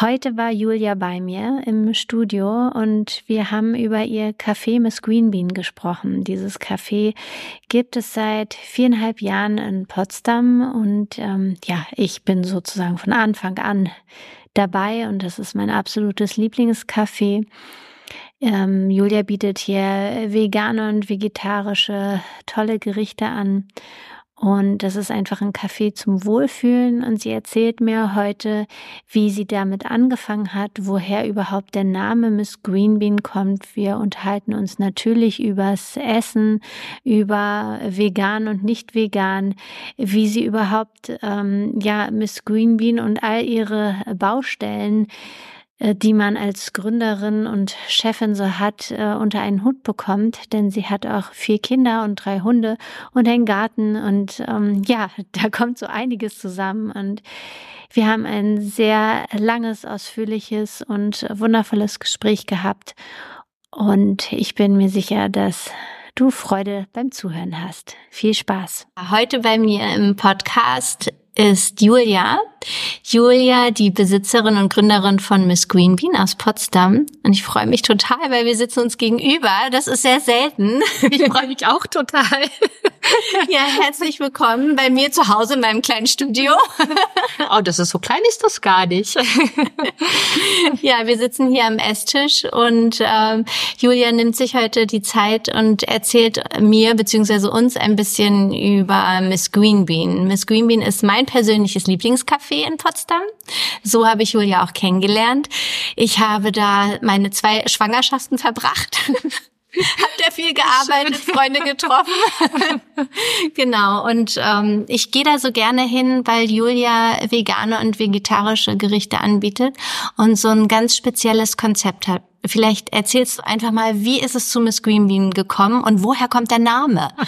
Heute war Julia bei mir im Studio und wir haben über ihr Café Miss Green Bean gesprochen. Dieses Café gibt es seit viereinhalb Jahren in Potsdam und ähm, ja, ich bin sozusagen von Anfang an dabei und das ist mein absolutes Lieblingscafé. Ähm, Julia bietet hier vegane und vegetarische tolle Gerichte an und das ist einfach ein Café zum Wohlfühlen. Und sie erzählt mir heute, wie sie damit angefangen hat, woher überhaupt der Name Miss Greenbean kommt. Wir unterhalten uns natürlich übers Essen, über vegan und nicht vegan, wie sie überhaupt, ähm, ja, Miss Greenbean und all ihre Baustellen die man als Gründerin und Chefin so hat, äh, unter einen Hut bekommt, denn sie hat auch vier Kinder und drei Hunde und einen Garten und ähm, ja, da kommt so einiges zusammen und wir haben ein sehr langes, ausführliches und wundervolles Gespräch gehabt und ich bin mir sicher, dass du Freude beim Zuhören hast. Viel Spaß. Heute bei mir im Podcast ist Julia. Julia, die Besitzerin und Gründerin von Miss Green Bean aus Potsdam. Und ich freue mich total, weil wir sitzen uns gegenüber. Das ist sehr selten. Ich freue mich auch total. Ja, herzlich willkommen bei mir zu Hause in meinem kleinen Studio. Oh, das ist so klein ist das gar nicht. Ja, wir sitzen hier am Esstisch und ähm, Julia nimmt sich heute die Zeit und erzählt mir bzw. uns ein bisschen über Miss Green Bean. Miss Green Bean ist mein persönliches Lieblingscafé in Potsdam. So habe ich Julia auch kennengelernt. Ich habe da meine zwei Schwangerschaften verbracht. Habt ihr viel gearbeitet, Freunde getroffen? genau. Und ähm, ich gehe da so gerne hin, weil Julia vegane und vegetarische Gerichte anbietet und so ein ganz spezielles Konzept hat. Vielleicht erzählst du einfach mal, wie ist es zu Miss Green Bean gekommen und woher kommt der Name?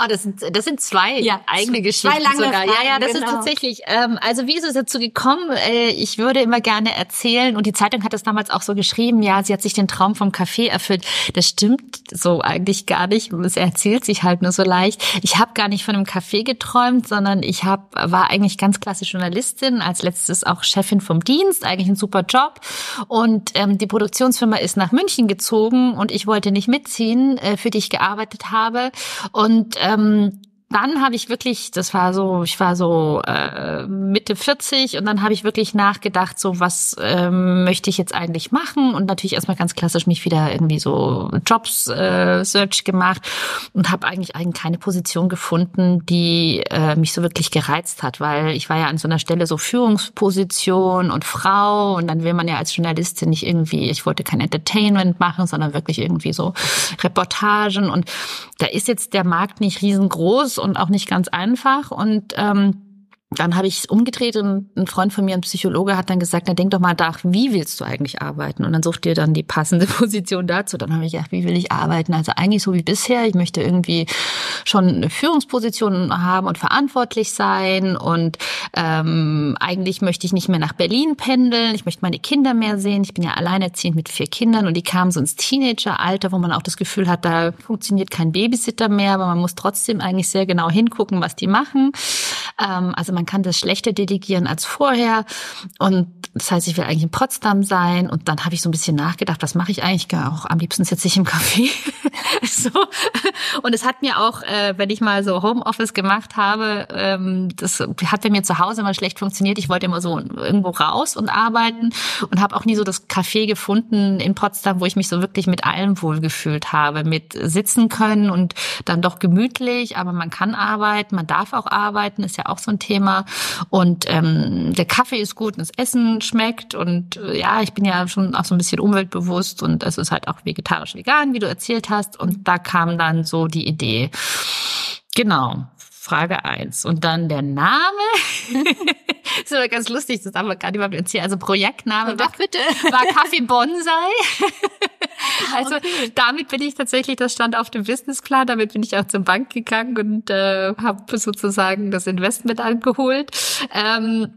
Ah, das sind das sind zwei ja, eigene Geschichten zwei lange sogar. Fragen, ja, ja, das genau. ist tatsächlich. Ähm, also wie ist es dazu gekommen? Äh, ich würde immer gerne erzählen und die Zeitung hat es damals auch so geschrieben. Ja, sie hat sich den Traum vom Café erfüllt. Das stimmt so eigentlich gar nicht. Es erzählt sich halt nur so leicht. Ich habe gar nicht von einem Café geträumt, sondern ich hab, war eigentlich ganz klassisch Journalistin, als letztes auch Chefin vom Dienst. Eigentlich ein super Job und ähm, die Produktion Produktionsfirma ist nach München gezogen und ich wollte nicht mitziehen, äh, für die ich gearbeitet habe. Und ähm, dann habe ich wirklich, das war so, ich war so äh, Mitte 40 und dann habe ich wirklich nachgedacht, so was ähm, möchte ich jetzt eigentlich machen und natürlich erstmal ganz klassisch mich wieder irgendwie so Jobs äh, Search gemacht und habe eigentlich eigentlich keine Position gefunden, die äh, mich so wirklich gereizt hat, weil ich war ja an so einer Stelle so Führungsposition und Frau und dann will man ja als Journalistin nicht irgendwie, ich wollte kein Entertainment machen, sondern wirklich irgendwie so Reportagen und da ist jetzt der Markt nicht riesengroß und auch nicht ganz einfach. Und ähm, dann habe ich es umgedreht und ein Freund von mir, ein Psychologe, hat dann gesagt, na denk doch mal nach, wie willst du eigentlich arbeiten? Und dann sucht dir dann die passende Position dazu. Dann habe ich gedacht, wie will ich arbeiten? Also eigentlich so wie bisher. Ich möchte irgendwie schon eine Führungsposition haben und verantwortlich sein. Und ähm, eigentlich möchte ich nicht mehr nach Berlin pendeln. Ich möchte meine Kinder mehr sehen. Ich bin ja alleinerziehend mit vier Kindern und die kamen so ins Teenageralter, wo man auch das Gefühl hat, da funktioniert kein Babysitter mehr, aber man muss trotzdem eigentlich sehr genau hingucken, was die machen. Ähm, also man kann das schlechter delegieren als vorher. Und das heißt, ich will eigentlich in Potsdam sein. Und dann habe ich so ein bisschen nachgedacht, was mache ich eigentlich? Auch am liebsten sitze ich im Café. so. Und es hat mir auch, äh, wenn ich mal so Homeoffice gemacht habe, ähm, das hat bei mir zu Hause immer schlecht funktioniert. Ich wollte immer so irgendwo raus und arbeiten und habe auch nie so das Café gefunden in Potsdam, wo ich mich so wirklich mit allem wohlgefühlt habe, mit sitzen können und dann doch gemütlich, aber man kann arbeiten, man darf auch arbeiten, ist ja auch so ein Thema Thema. Und ähm, der Kaffee ist gut und das Essen schmeckt. Und äh, ja, ich bin ja schon auch so ein bisschen umweltbewusst und es ist halt auch vegetarisch vegan, wie du erzählt hast. Und da kam dann so die Idee. Genau. Frage eins Und dann der Name. ist aber ganz lustig, das haben wir gerade überhaupt erzählt. Also Projektname war, bitte. war Kaffee Bonsai. also okay. damit bin ich tatsächlich, das stand auf dem Businessplan, damit bin ich auch zur Bank gegangen und äh, habe sozusagen das Investment angeholt. Ähm,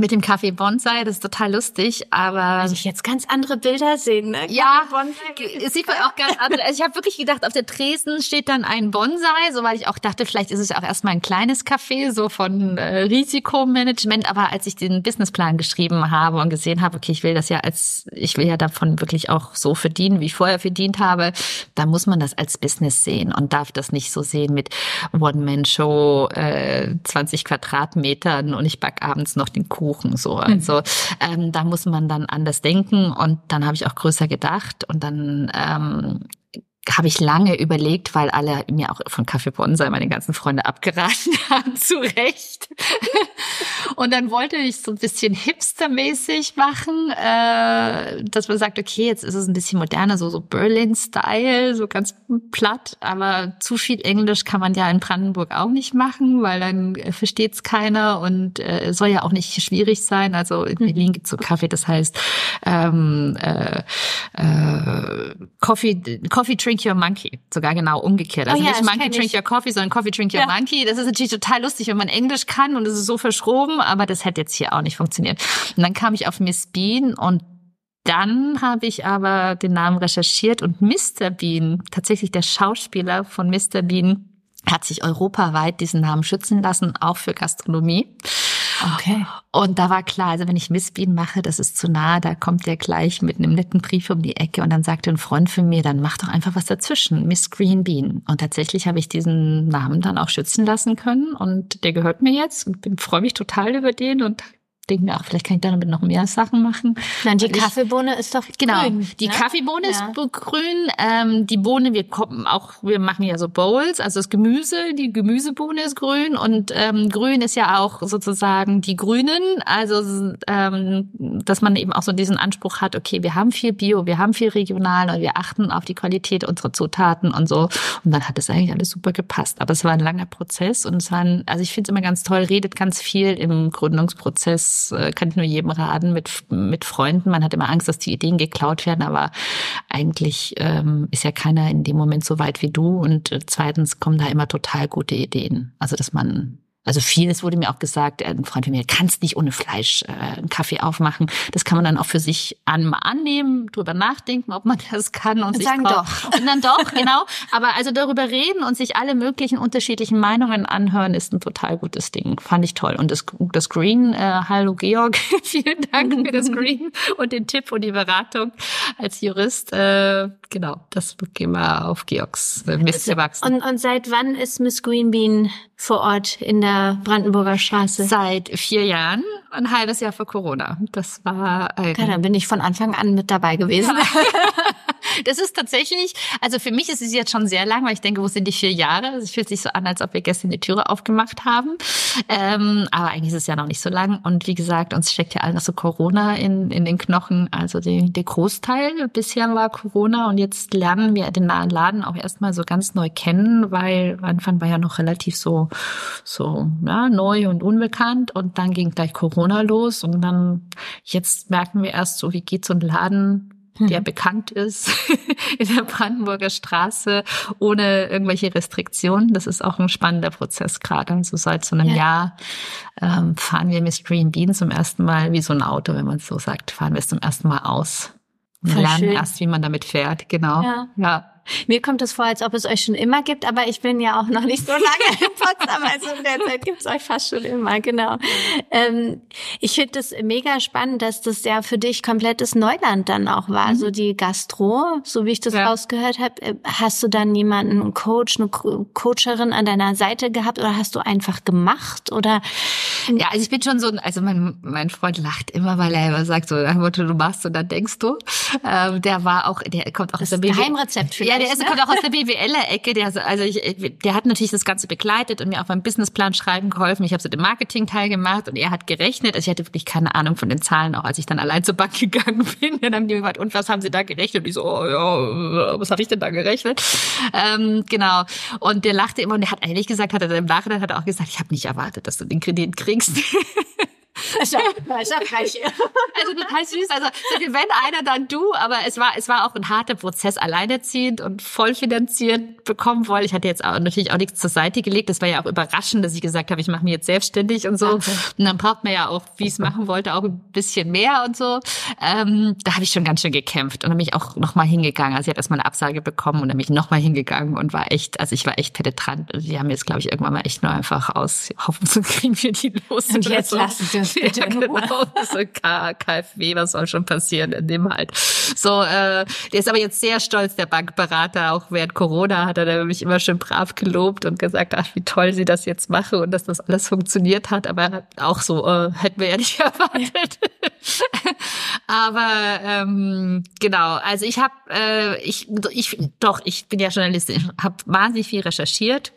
mit dem Kaffee Bonsai, das ist total lustig, aber also ich jetzt ganz andere Bilder sehen. Ne? Ja, Bonsai sieht man auch ganz andere. Also ich habe wirklich gedacht, auf der Tresen steht dann ein Bonsai, so weil ich auch dachte, vielleicht ist es ja auch erstmal ein kleines Café, so von äh, Risikomanagement. Aber als ich den Businessplan geschrieben habe und gesehen habe, okay, ich will das ja als, ich will ja davon wirklich auch so verdienen, wie ich vorher verdient habe, da muss man das als Business sehen und darf das nicht so sehen mit One-Man-Show, äh, 20 Quadratmetern und ich back abends noch den Kuchen Kuchen so. Mhm. Also ähm, da muss man dann anders denken und dann habe ich auch größer gedacht und dann ähm, habe ich lange überlegt, weil alle mir auch von Kaffee Bonsai meine ganzen Freunde abgeraten haben, zu Recht. Und dann wollte ich so ein bisschen hipstermäßig machen, äh, dass man sagt, okay, jetzt ist es ein bisschen moderner, so so Berlin-Style, so ganz platt, aber zu viel Englisch kann man ja in Brandenburg auch nicht machen, weil dann versteht es keiner und äh, soll ja auch nicht schwierig sein. Also in Berlin mhm. gibt's so Kaffee, das heißt ähm, äh, äh, Coffee, Coffee Tree Drink Your Monkey. Sogar genau umgekehrt. Also oh ja, nicht Monkey Drink ich. Your Coffee, sondern Coffee Drink Your ja. Monkey. Das ist natürlich total lustig, wenn man Englisch kann und es ist so verschroben, aber das hätte jetzt hier auch nicht funktioniert. Und dann kam ich auf Miss Bean und dann habe ich aber den Namen recherchiert und Mr. Bean, tatsächlich der Schauspieler von Mr. Bean, hat sich europaweit diesen Namen schützen lassen, auch für Gastronomie. Okay. Und da war klar, also wenn ich Miss Bean mache, das ist zu nah, da kommt der gleich mit einem netten Brief um die Ecke und dann sagte ein Freund von mir, dann mach doch einfach was dazwischen, Miss Green Bean. Und tatsächlich habe ich diesen Namen dann auch schützen lassen können und der gehört mir jetzt und freue mich total über den und denke mir, ach, vielleicht kann ich damit noch mehr Sachen machen. Nein, die Kaffeebohne ist doch genau, grün. Die ne? Kaffeebohne ja. ist grün. Ähm, die Bohne, wir kommen auch, wir machen ja so Bowls, also das Gemüse, die Gemüsebohne ist grün und ähm, grün ist ja auch sozusagen die Grünen. Also ähm, dass man eben auch so diesen Anspruch hat, okay, wir haben viel Bio, wir haben viel regional und wir achten auf die Qualität unserer Zutaten und so. Und dann hat es eigentlich alles super gepasst. Aber es war ein langer Prozess und es war, ein, also ich finde es immer ganz toll, redet ganz viel im Gründungsprozess äh, kann ich nur jedem raten, mit, mit Freunden. Man hat immer Angst, dass die Ideen geklaut werden, aber eigentlich ähm, ist ja keiner in dem Moment so weit wie du. Und äh, zweitens kommen da immer total gute Ideen. Also, dass man also vieles wurde mir auch gesagt, ein Freund von mir, kannst nicht ohne Fleisch äh, einen Kaffee aufmachen. Das kann man dann auch für sich an, annehmen, drüber nachdenken, ob man das kann und, und sich sagen doch. Und dann doch, genau. Aber also darüber reden und sich alle möglichen unterschiedlichen Meinungen anhören, ist ein total gutes Ding. Fand ich toll. Und das, das Green, äh, hallo Georg, vielen Dank für das Green und den Tipp und die Beratung als Jurist. Äh, genau, das gehen wir auf Georgs äh, Mist gewachsen. Und, und seit wann ist Miss Greenbean vor Ort in der Brandenburger Straße? Seit vier Jahren, ein halbes Jahr vor Corona. Das war ein ja, dann bin ich von Anfang an mit dabei gewesen. Das ist tatsächlich, also für mich ist es jetzt schon sehr lang, weil ich denke, wo sind die vier Jahre? Es fühlt sich so an, als ob wir gestern die Türe aufgemacht haben. Ähm, aber eigentlich ist es ja noch nicht so lang. Und wie gesagt, uns steckt ja allen so Corona in, in den Knochen. Also die, der Großteil bisher war Corona und jetzt lernen wir den Laden auch erstmal so ganz neu kennen, weil Anfang war ja noch relativ so, so ja, neu und unbekannt. Und dann ging gleich Corona los und dann jetzt merken wir erst so, wie geht so ein Laden der mhm. bekannt ist in der Brandenburger Straße ohne irgendwelche Restriktionen. Das ist auch ein spannender Prozess gerade. Also seit so einem ja. Jahr ähm, fahren wir mit Green Bean zum ersten Mal, wie so ein Auto, wenn man es so sagt, fahren wir es zum ersten Mal aus. Wir lernen schön. erst, wie man damit fährt, genau. Ja. ja. Mir kommt es vor, als ob es euch schon immer gibt, aber ich bin ja auch noch nicht so lange in Potsdam, also in der Zeit gibt es euch fast schon immer, genau. Ähm, ich finde es mega spannend, dass das ja für dich komplettes Neuland dann auch war, mhm. so die Gastro, so wie ich das ja. rausgehört habe. Äh, hast du dann jemanden, einen Coach, eine Coacherin an deiner Seite gehabt oder hast du einfach gemacht oder? Ja, also ich bin schon so, also mein, mein Freund lacht immer, weil er immer sagt so, du machst und dann denkst du. Ähm, der war auch, der kommt auch das aus der Geheimrezept für ja, der ist, ne? kommt auch aus der BWL-Ecke. Der, also ich, der hat natürlich das Ganze begleitet und mir auch beim Businessplan schreiben geholfen. Ich habe so den Marketing-Teil gemacht und er hat gerechnet. Also ich hatte wirklich keine Ahnung von den Zahlen, auch als ich dann allein zur Bank gegangen bin. Dann haben die gesagt, und was haben Sie da gerechnet? Und ich so, oh, ja, was habe ich denn da gerechnet? Ähm, genau. Und der lachte immer und der hat ehrlich gesagt, hat er im Nachhinein hat er auch gesagt, ich habe nicht erwartet, dass du den Kredit kriegst. ja frech. Also total süß. Also wenn einer, dann du. Aber es war, es war auch ein harter Prozess, alleinerziehend und vollfinanziert bekommen wollen. Ich hatte jetzt auch natürlich auch nichts zur Seite gelegt. Das war ja auch überraschend, dass ich gesagt habe, ich mache mich jetzt selbstständig und so. Und dann braucht man ja auch, wie ich es machen wollte, auch ein bisschen mehr und so. Ähm, da habe ich schon ganz schön gekämpft und dann bin ich auch nochmal hingegangen. Also ich habe erstmal eine Absage bekommen und dann bin ich nochmal hingegangen und war echt, also ich war echt penetrant. Die haben jetzt, glaube ich, irgendwann mal echt nur einfach aus, hoffen zu kriegen wir die los. Und jetzt so. lassen Sie bitte ja, genau. so KfW, was soll schon passieren in dem halt. So, äh, der ist aber jetzt sehr stolz, der Bankberater. Auch während Corona hat er mich immer schön brav gelobt und gesagt, ach, wie toll sie das jetzt mache und dass das alles funktioniert hat. Aber auch so, äh, hätten wir ja nicht erwartet. aber ähm, genau, also ich habe, äh, ich, ich, doch, ich bin ja Journalistin, habe wahnsinnig viel recherchiert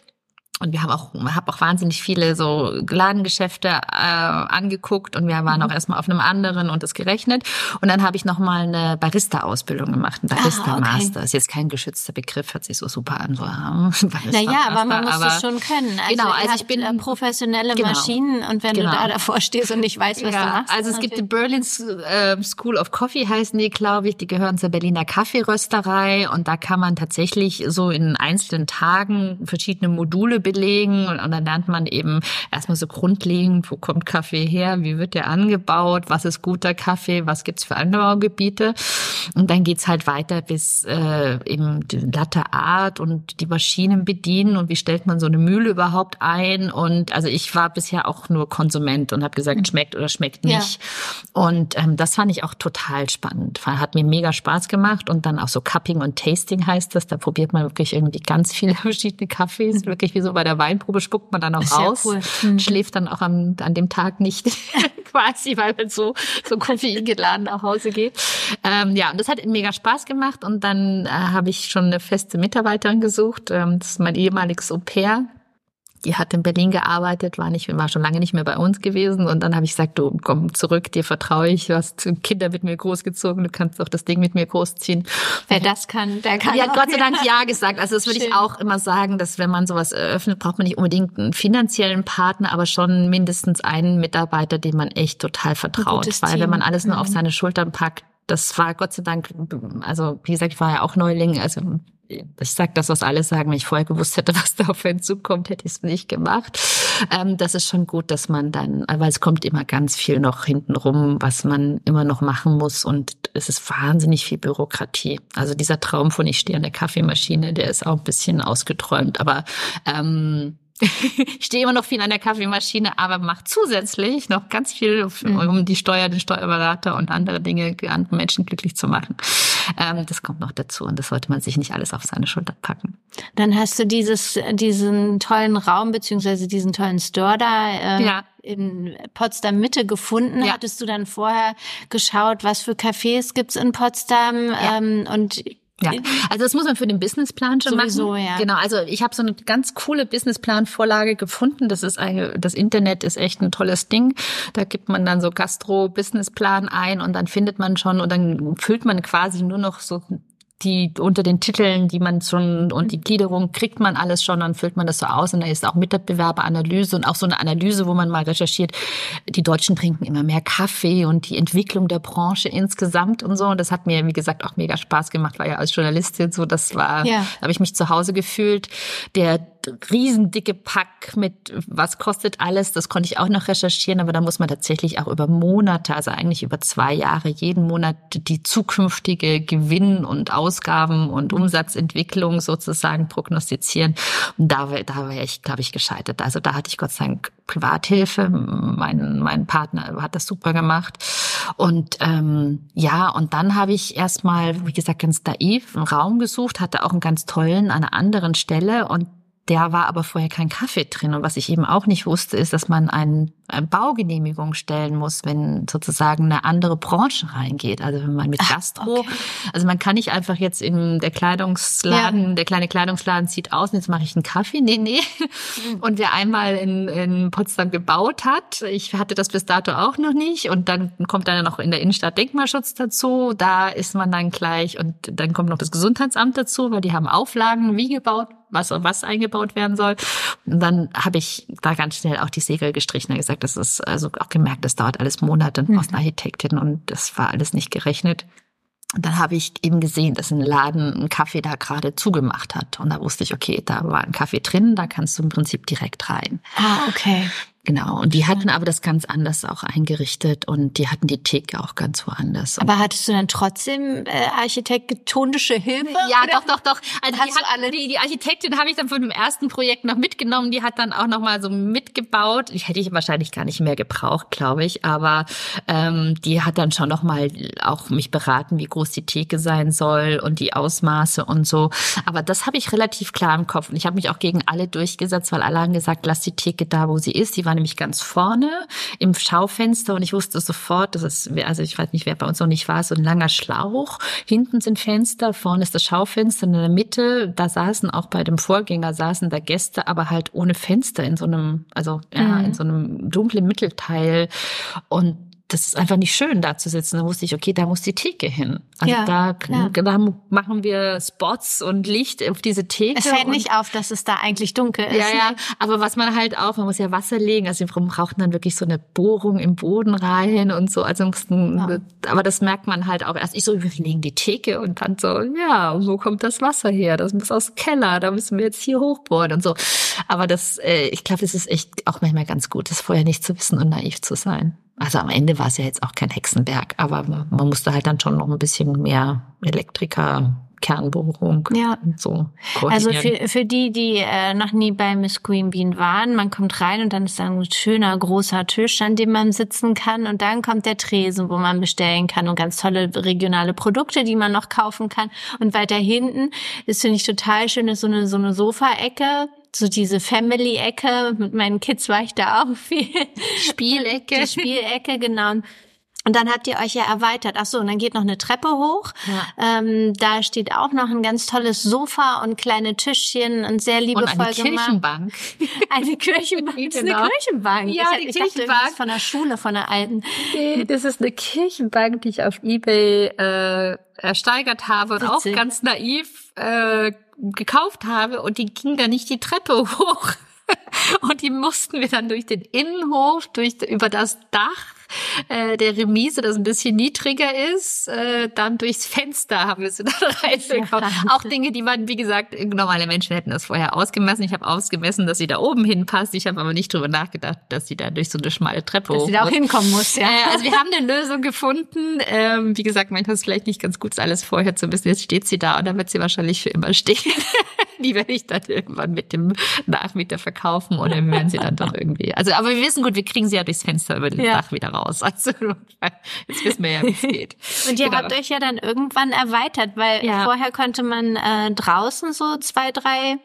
und wir haben auch, habe auch wahnsinnig viele so Ladengeschäfte äh, angeguckt und wir waren mhm. auch erstmal auf einem anderen und das gerechnet. Und dann habe ich nochmal eine Barista-Ausbildung gemacht, ein Barista-Master. Ah, okay. Ist jetzt kein geschützter Begriff, hört sich so super an. So, naja, aber man muss es schon können. Also genau, also ich bin äh, professionelle genau, Maschinen und wenn genau. du da davor stehst und nicht weißt, was ja, du machst. Also es gibt die Berlin äh, School of Coffee heißen die, glaube ich. Die gehören zur Berliner Kaffeerösterei und da kann man tatsächlich so in einzelnen Tagen verschiedene Module belegen und, und dann lernt man eben erstmal so grundlegend, wo kommt Kaffee her, wie wird der angebaut, was ist guter Kaffee, was gibt's für Anbaugebiete und dann geht's halt weiter bis äh, eben die Latte Art und die Maschinen bedienen und wie stellt man so eine Mühle überhaupt ein und also ich war bisher auch nur Konsument und habe gesagt, mhm. schmeckt oder schmeckt nicht ja. und ähm, das fand ich auch total spannend, hat mir mega Spaß gemacht und dann auch so Cupping und Tasting heißt das, da probiert man wirklich irgendwie ganz viele verschiedene Kaffees, mhm. wirklich wie so bei der Weinprobe spuckt man dann auch raus, cool. mhm. schläft dann auch am, an dem Tag nicht quasi, weil man so, so koffeingeladen nach Hause geht. Ähm, ja, und das hat mega Spaß gemacht und dann äh, habe ich schon eine feste Mitarbeiterin gesucht. Ähm, das ist mein ehemaliges Au pair die hat in Berlin gearbeitet, war nicht, war schon lange nicht mehr bei uns gewesen. Und dann habe ich gesagt, du komm zurück, dir vertraue ich, du hast Kinder mit mir großgezogen, du kannst auch das Ding mit mir großziehen. Wer das kann, der kann. Die hat Gott sei Dank ja gesagt. Also das würde ich auch immer sagen, dass wenn man sowas eröffnet, braucht man nicht unbedingt einen finanziellen Partner, aber schon mindestens einen Mitarbeiter, dem man echt total vertraut. Weil Team. wenn man alles nur mhm. auf seine Schultern packt, das war Gott sei Dank, also wie gesagt, ich war ja auch Neuling, also ich sage das, was alle sagen, wenn ich vorher gewusst hätte, was da auf einen zukommt, hätte ich es nicht gemacht. Ähm, das ist schon gut, dass man dann, weil es kommt immer ganz viel noch hinten rum, was man immer noch machen muss und es ist wahnsinnig viel Bürokratie. Also dieser Traum von ich stehe an der Kaffeemaschine, der ist auch ein bisschen ausgeträumt, aber ähm, ich stehe immer noch viel an der Kaffeemaschine, aber mache zusätzlich noch ganz viel, mhm. um die Steuer, den Steuerberater und andere Dinge, andere Menschen glücklich zu machen. Ähm, das kommt noch dazu und das sollte man sich nicht alles auf seine Schulter packen. Dann hast du dieses, diesen tollen Raum beziehungsweise diesen tollen Store da äh, ja. in Potsdam Mitte gefunden. Ja. Hattest du dann vorher geschaut, was für Cafés gibt's in Potsdam ja. ähm, und ja, also das muss man für den Businessplan schon Sowieso, machen. Ja. Genau, also ich habe so eine ganz coole Businessplan-Vorlage gefunden. Das ist eine, das Internet ist echt ein tolles Ding. Da gibt man dann so Gastro-Businessplan ein und dann findet man schon und dann füllt man quasi nur noch so die unter den Titeln, die man schon und die Gliederung kriegt man alles schon, dann füllt man das so aus und da ist auch Mitbewerberanalyse und auch so eine Analyse, wo man mal recherchiert, die Deutschen trinken immer mehr Kaffee und die Entwicklung der Branche insgesamt und so und das hat mir wie gesagt auch mega Spaß gemacht, war ja als Journalistin so, das war, ja. habe ich mich zu Hause gefühlt. Der riesendicke Pack mit was kostet alles, das konnte ich auch noch recherchieren, aber da muss man tatsächlich auch über Monate, also eigentlich über zwei Jahre, jeden Monat die zukünftige Gewinn- und Ausgaben- und Umsatzentwicklung sozusagen prognostizieren. Und da, da wäre ich, glaube ich, gescheitert. Also da hatte ich Gott sei Dank Privathilfe. Mein, mein Partner hat das super gemacht. Und ähm, ja, und dann habe ich erstmal, wie gesagt, ganz naiv einen Raum gesucht, hatte auch einen ganz tollen an einer anderen Stelle und der war aber vorher kein Kaffee drin. Und was ich eben auch nicht wusste, ist, dass man einen, eine Baugenehmigung stellen muss, wenn sozusagen eine andere Branche reingeht. Also wenn man mit Gastro, okay. also man kann nicht einfach jetzt in der Kleidungsladen, ja. der kleine Kleidungsladen zieht aus und jetzt mache ich einen Kaffee. Nee, nee. Mhm. Und wer einmal in, in Potsdam gebaut hat, ich hatte das bis dato auch noch nicht. Und dann kommt dann noch in der Innenstadt Denkmalschutz dazu. Da ist man dann gleich und dann kommt noch das Gesundheitsamt dazu, weil die haben Auflagen, wie gebaut was was eingebaut werden soll. Und dann habe ich da ganz schnell auch die Segel gestrichen und gesagt, das ist also auch gemerkt, das dauert alles Monate mhm. aus einer Architektin und das war alles nicht gerechnet. Und dann habe ich eben gesehen, dass ein Laden einen Kaffee da gerade zugemacht hat. Und da wusste ich, okay, da war ein Kaffee drin, da kannst du im Prinzip direkt rein. Ah, okay. Genau. Und die hatten aber das ganz anders auch eingerichtet und die hatten die Theke auch ganz woanders. Aber hattest du dann trotzdem äh, architektonische Hilfe? Ja, oder? doch, doch, doch. Also die, hat, alle die, die Architektin habe ich dann von dem ersten Projekt noch mitgenommen. Die hat dann auch noch mal so mitgebaut. Ich hätte ich wahrscheinlich gar nicht mehr gebraucht, glaube ich. Aber ähm, die hat dann schon noch mal auch mich beraten, wie groß die Theke sein soll und die Ausmaße und so. Aber das habe ich relativ klar im Kopf. Und ich habe mich auch gegen alle durchgesetzt, weil alle haben gesagt, lass die Theke da, wo sie ist. Die war nämlich ganz vorne im Schaufenster und ich wusste sofort, das ist, also ich weiß nicht, wer bei uns noch nicht war, so ein langer Schlauch. Hinten sind Fenster, vorne ist das Schaufenster, in der Mitte, da saßen auch bei dem Vorgänger saßen da Gäste, aber halt ohne Fenster in so einem, also ja, mhm. in so einem dunklen Mittelteil und das ist einfach nicht schön, da zu sitzen. Da wusste ich, okay, da muss die Theke hin. Also ja, da, ja. da machen wir Spots und Licht auf diese Theke. Es fällt nicht auf, dass es da eigentlich dunkel ist. Ja, ja. Ne? Aber was man halt auch, man muss ja Wasser legen. Also wir brauchten dann wirklich so eine Bohrung im Boden rein und so. Also mussten, ja. aber das merkt man halt auch erst. Ich so, wir legen die Theke und dann so, ja, wo kommt das Wasser her? Das muss aus dem Keller. Da müssen wir jetzt hier hochbohren und so. Aber das, äh, ich glaube, es ist echt auch manchmal ganz gut, das vorher nicht zu wissen und naiv zu sein. Also am Ende war es ja jetzt auch kein Hexenwerk, aber man musste halt dann schon noch ein bisschen mehr Elektriker Kernbohrung ja. und so. Also für, für die, die äh, noch nie bei Miss Queen Bean waren, man kommt rein und dann ist da ein schöner großer Tisch, an dem man sitzen kann und dann kommt der Tresen, wo man bestellen kann und ganz tolle regionale Produkte, die man noch kaufen kann. Und weiter hinten ist finde ich total schön, ist so eine so eine Sofaecke so diese Family-Ecke. Mit meinen Kids war ich da auch viel. Spielecke. Die Spielecke, genau. Und dann habt ihr euch ja erweitert. Ach so, und dann geht noch eine Treppe hoch. Ja. Ähm, da steht auch noch ein ganz tolles Sofa und kleine Tischchen und sehr liebevoll und eine Kirchenbank. Eine Kirchenbank. Das ist eine genau. Kirchenbank. Ja, ich, die ich Kirchenbank. Dachte, von der Schule, von der alten. Nee, das ist eine Kirchenbank, die ich auf eBay äh, ersteigert habe und Witzig. auch ganz naiv äh, gekauft habe und die ging da nicht die Treppe hoch. Und die mussten wir dann durch den Innenhof, durch über das Dach äh, der Remise, das ein bisschen niedriger ist, äh, dann durchs Fenster haben wir sie dann reinbekommen. Auch Dinge, die man, wie gesagt, normale Menschen hätten das vorher ausgemessen. Ich habe ausgemessen, dass sie da oben hinpasst. Ich habe aber nicht drüber nachgedacht, dass sie da durch so eine schmale Treppe dass sie da auch hinkommen muss. Ja. Äh, also wir haben eine Lösung gefunden. Ähm, wie gesagt, manchmal ist es vielleicht nicht ganz gut, alles vorher zu wissen. Jetzt steht sie da und dann wird sie wahrscheinlich für immer stehen. die werde ich dann irgendwann mit dem Nachmieter verkaufen oder wir werden sie dann doch irgendwie. Also, aber wir wissen gut, wir kriegen sie ja durchs Fenster über den ja. Dach wieder raus. Also jetzt wissen wir ja, wie es geht. Und ihr genau. habt euch ja dann irgendwann erweitert, weil ja. vorher konnte man äh, draußen so zwei, drei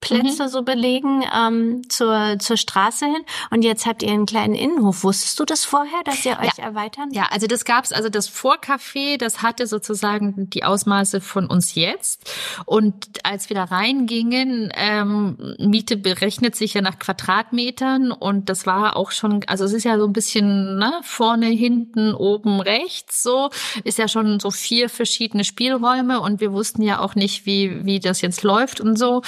Plätze mhm. so belegen ähm, zur, zur Straße hin. Und jetzt habt ihr einen kleinen Innenhof. Wusstest du das vorher, dass ihr euch ja. erweitern? Ja, also das gab's, also das Vorcafé, das hatte sozusagen die Ausmaße von uns jetzt. Und als wir da reingingen, ähm, Miete berechnet sich ja nach Quadratmetern und das war auch schon, also es ist ja so ein bisschen ne, vorne, hinten, oben, rechts, so ist ja schon so vier verschiedene Spielräume und wir wussten ja auch nicht, wie wie das jetzt läuft und so.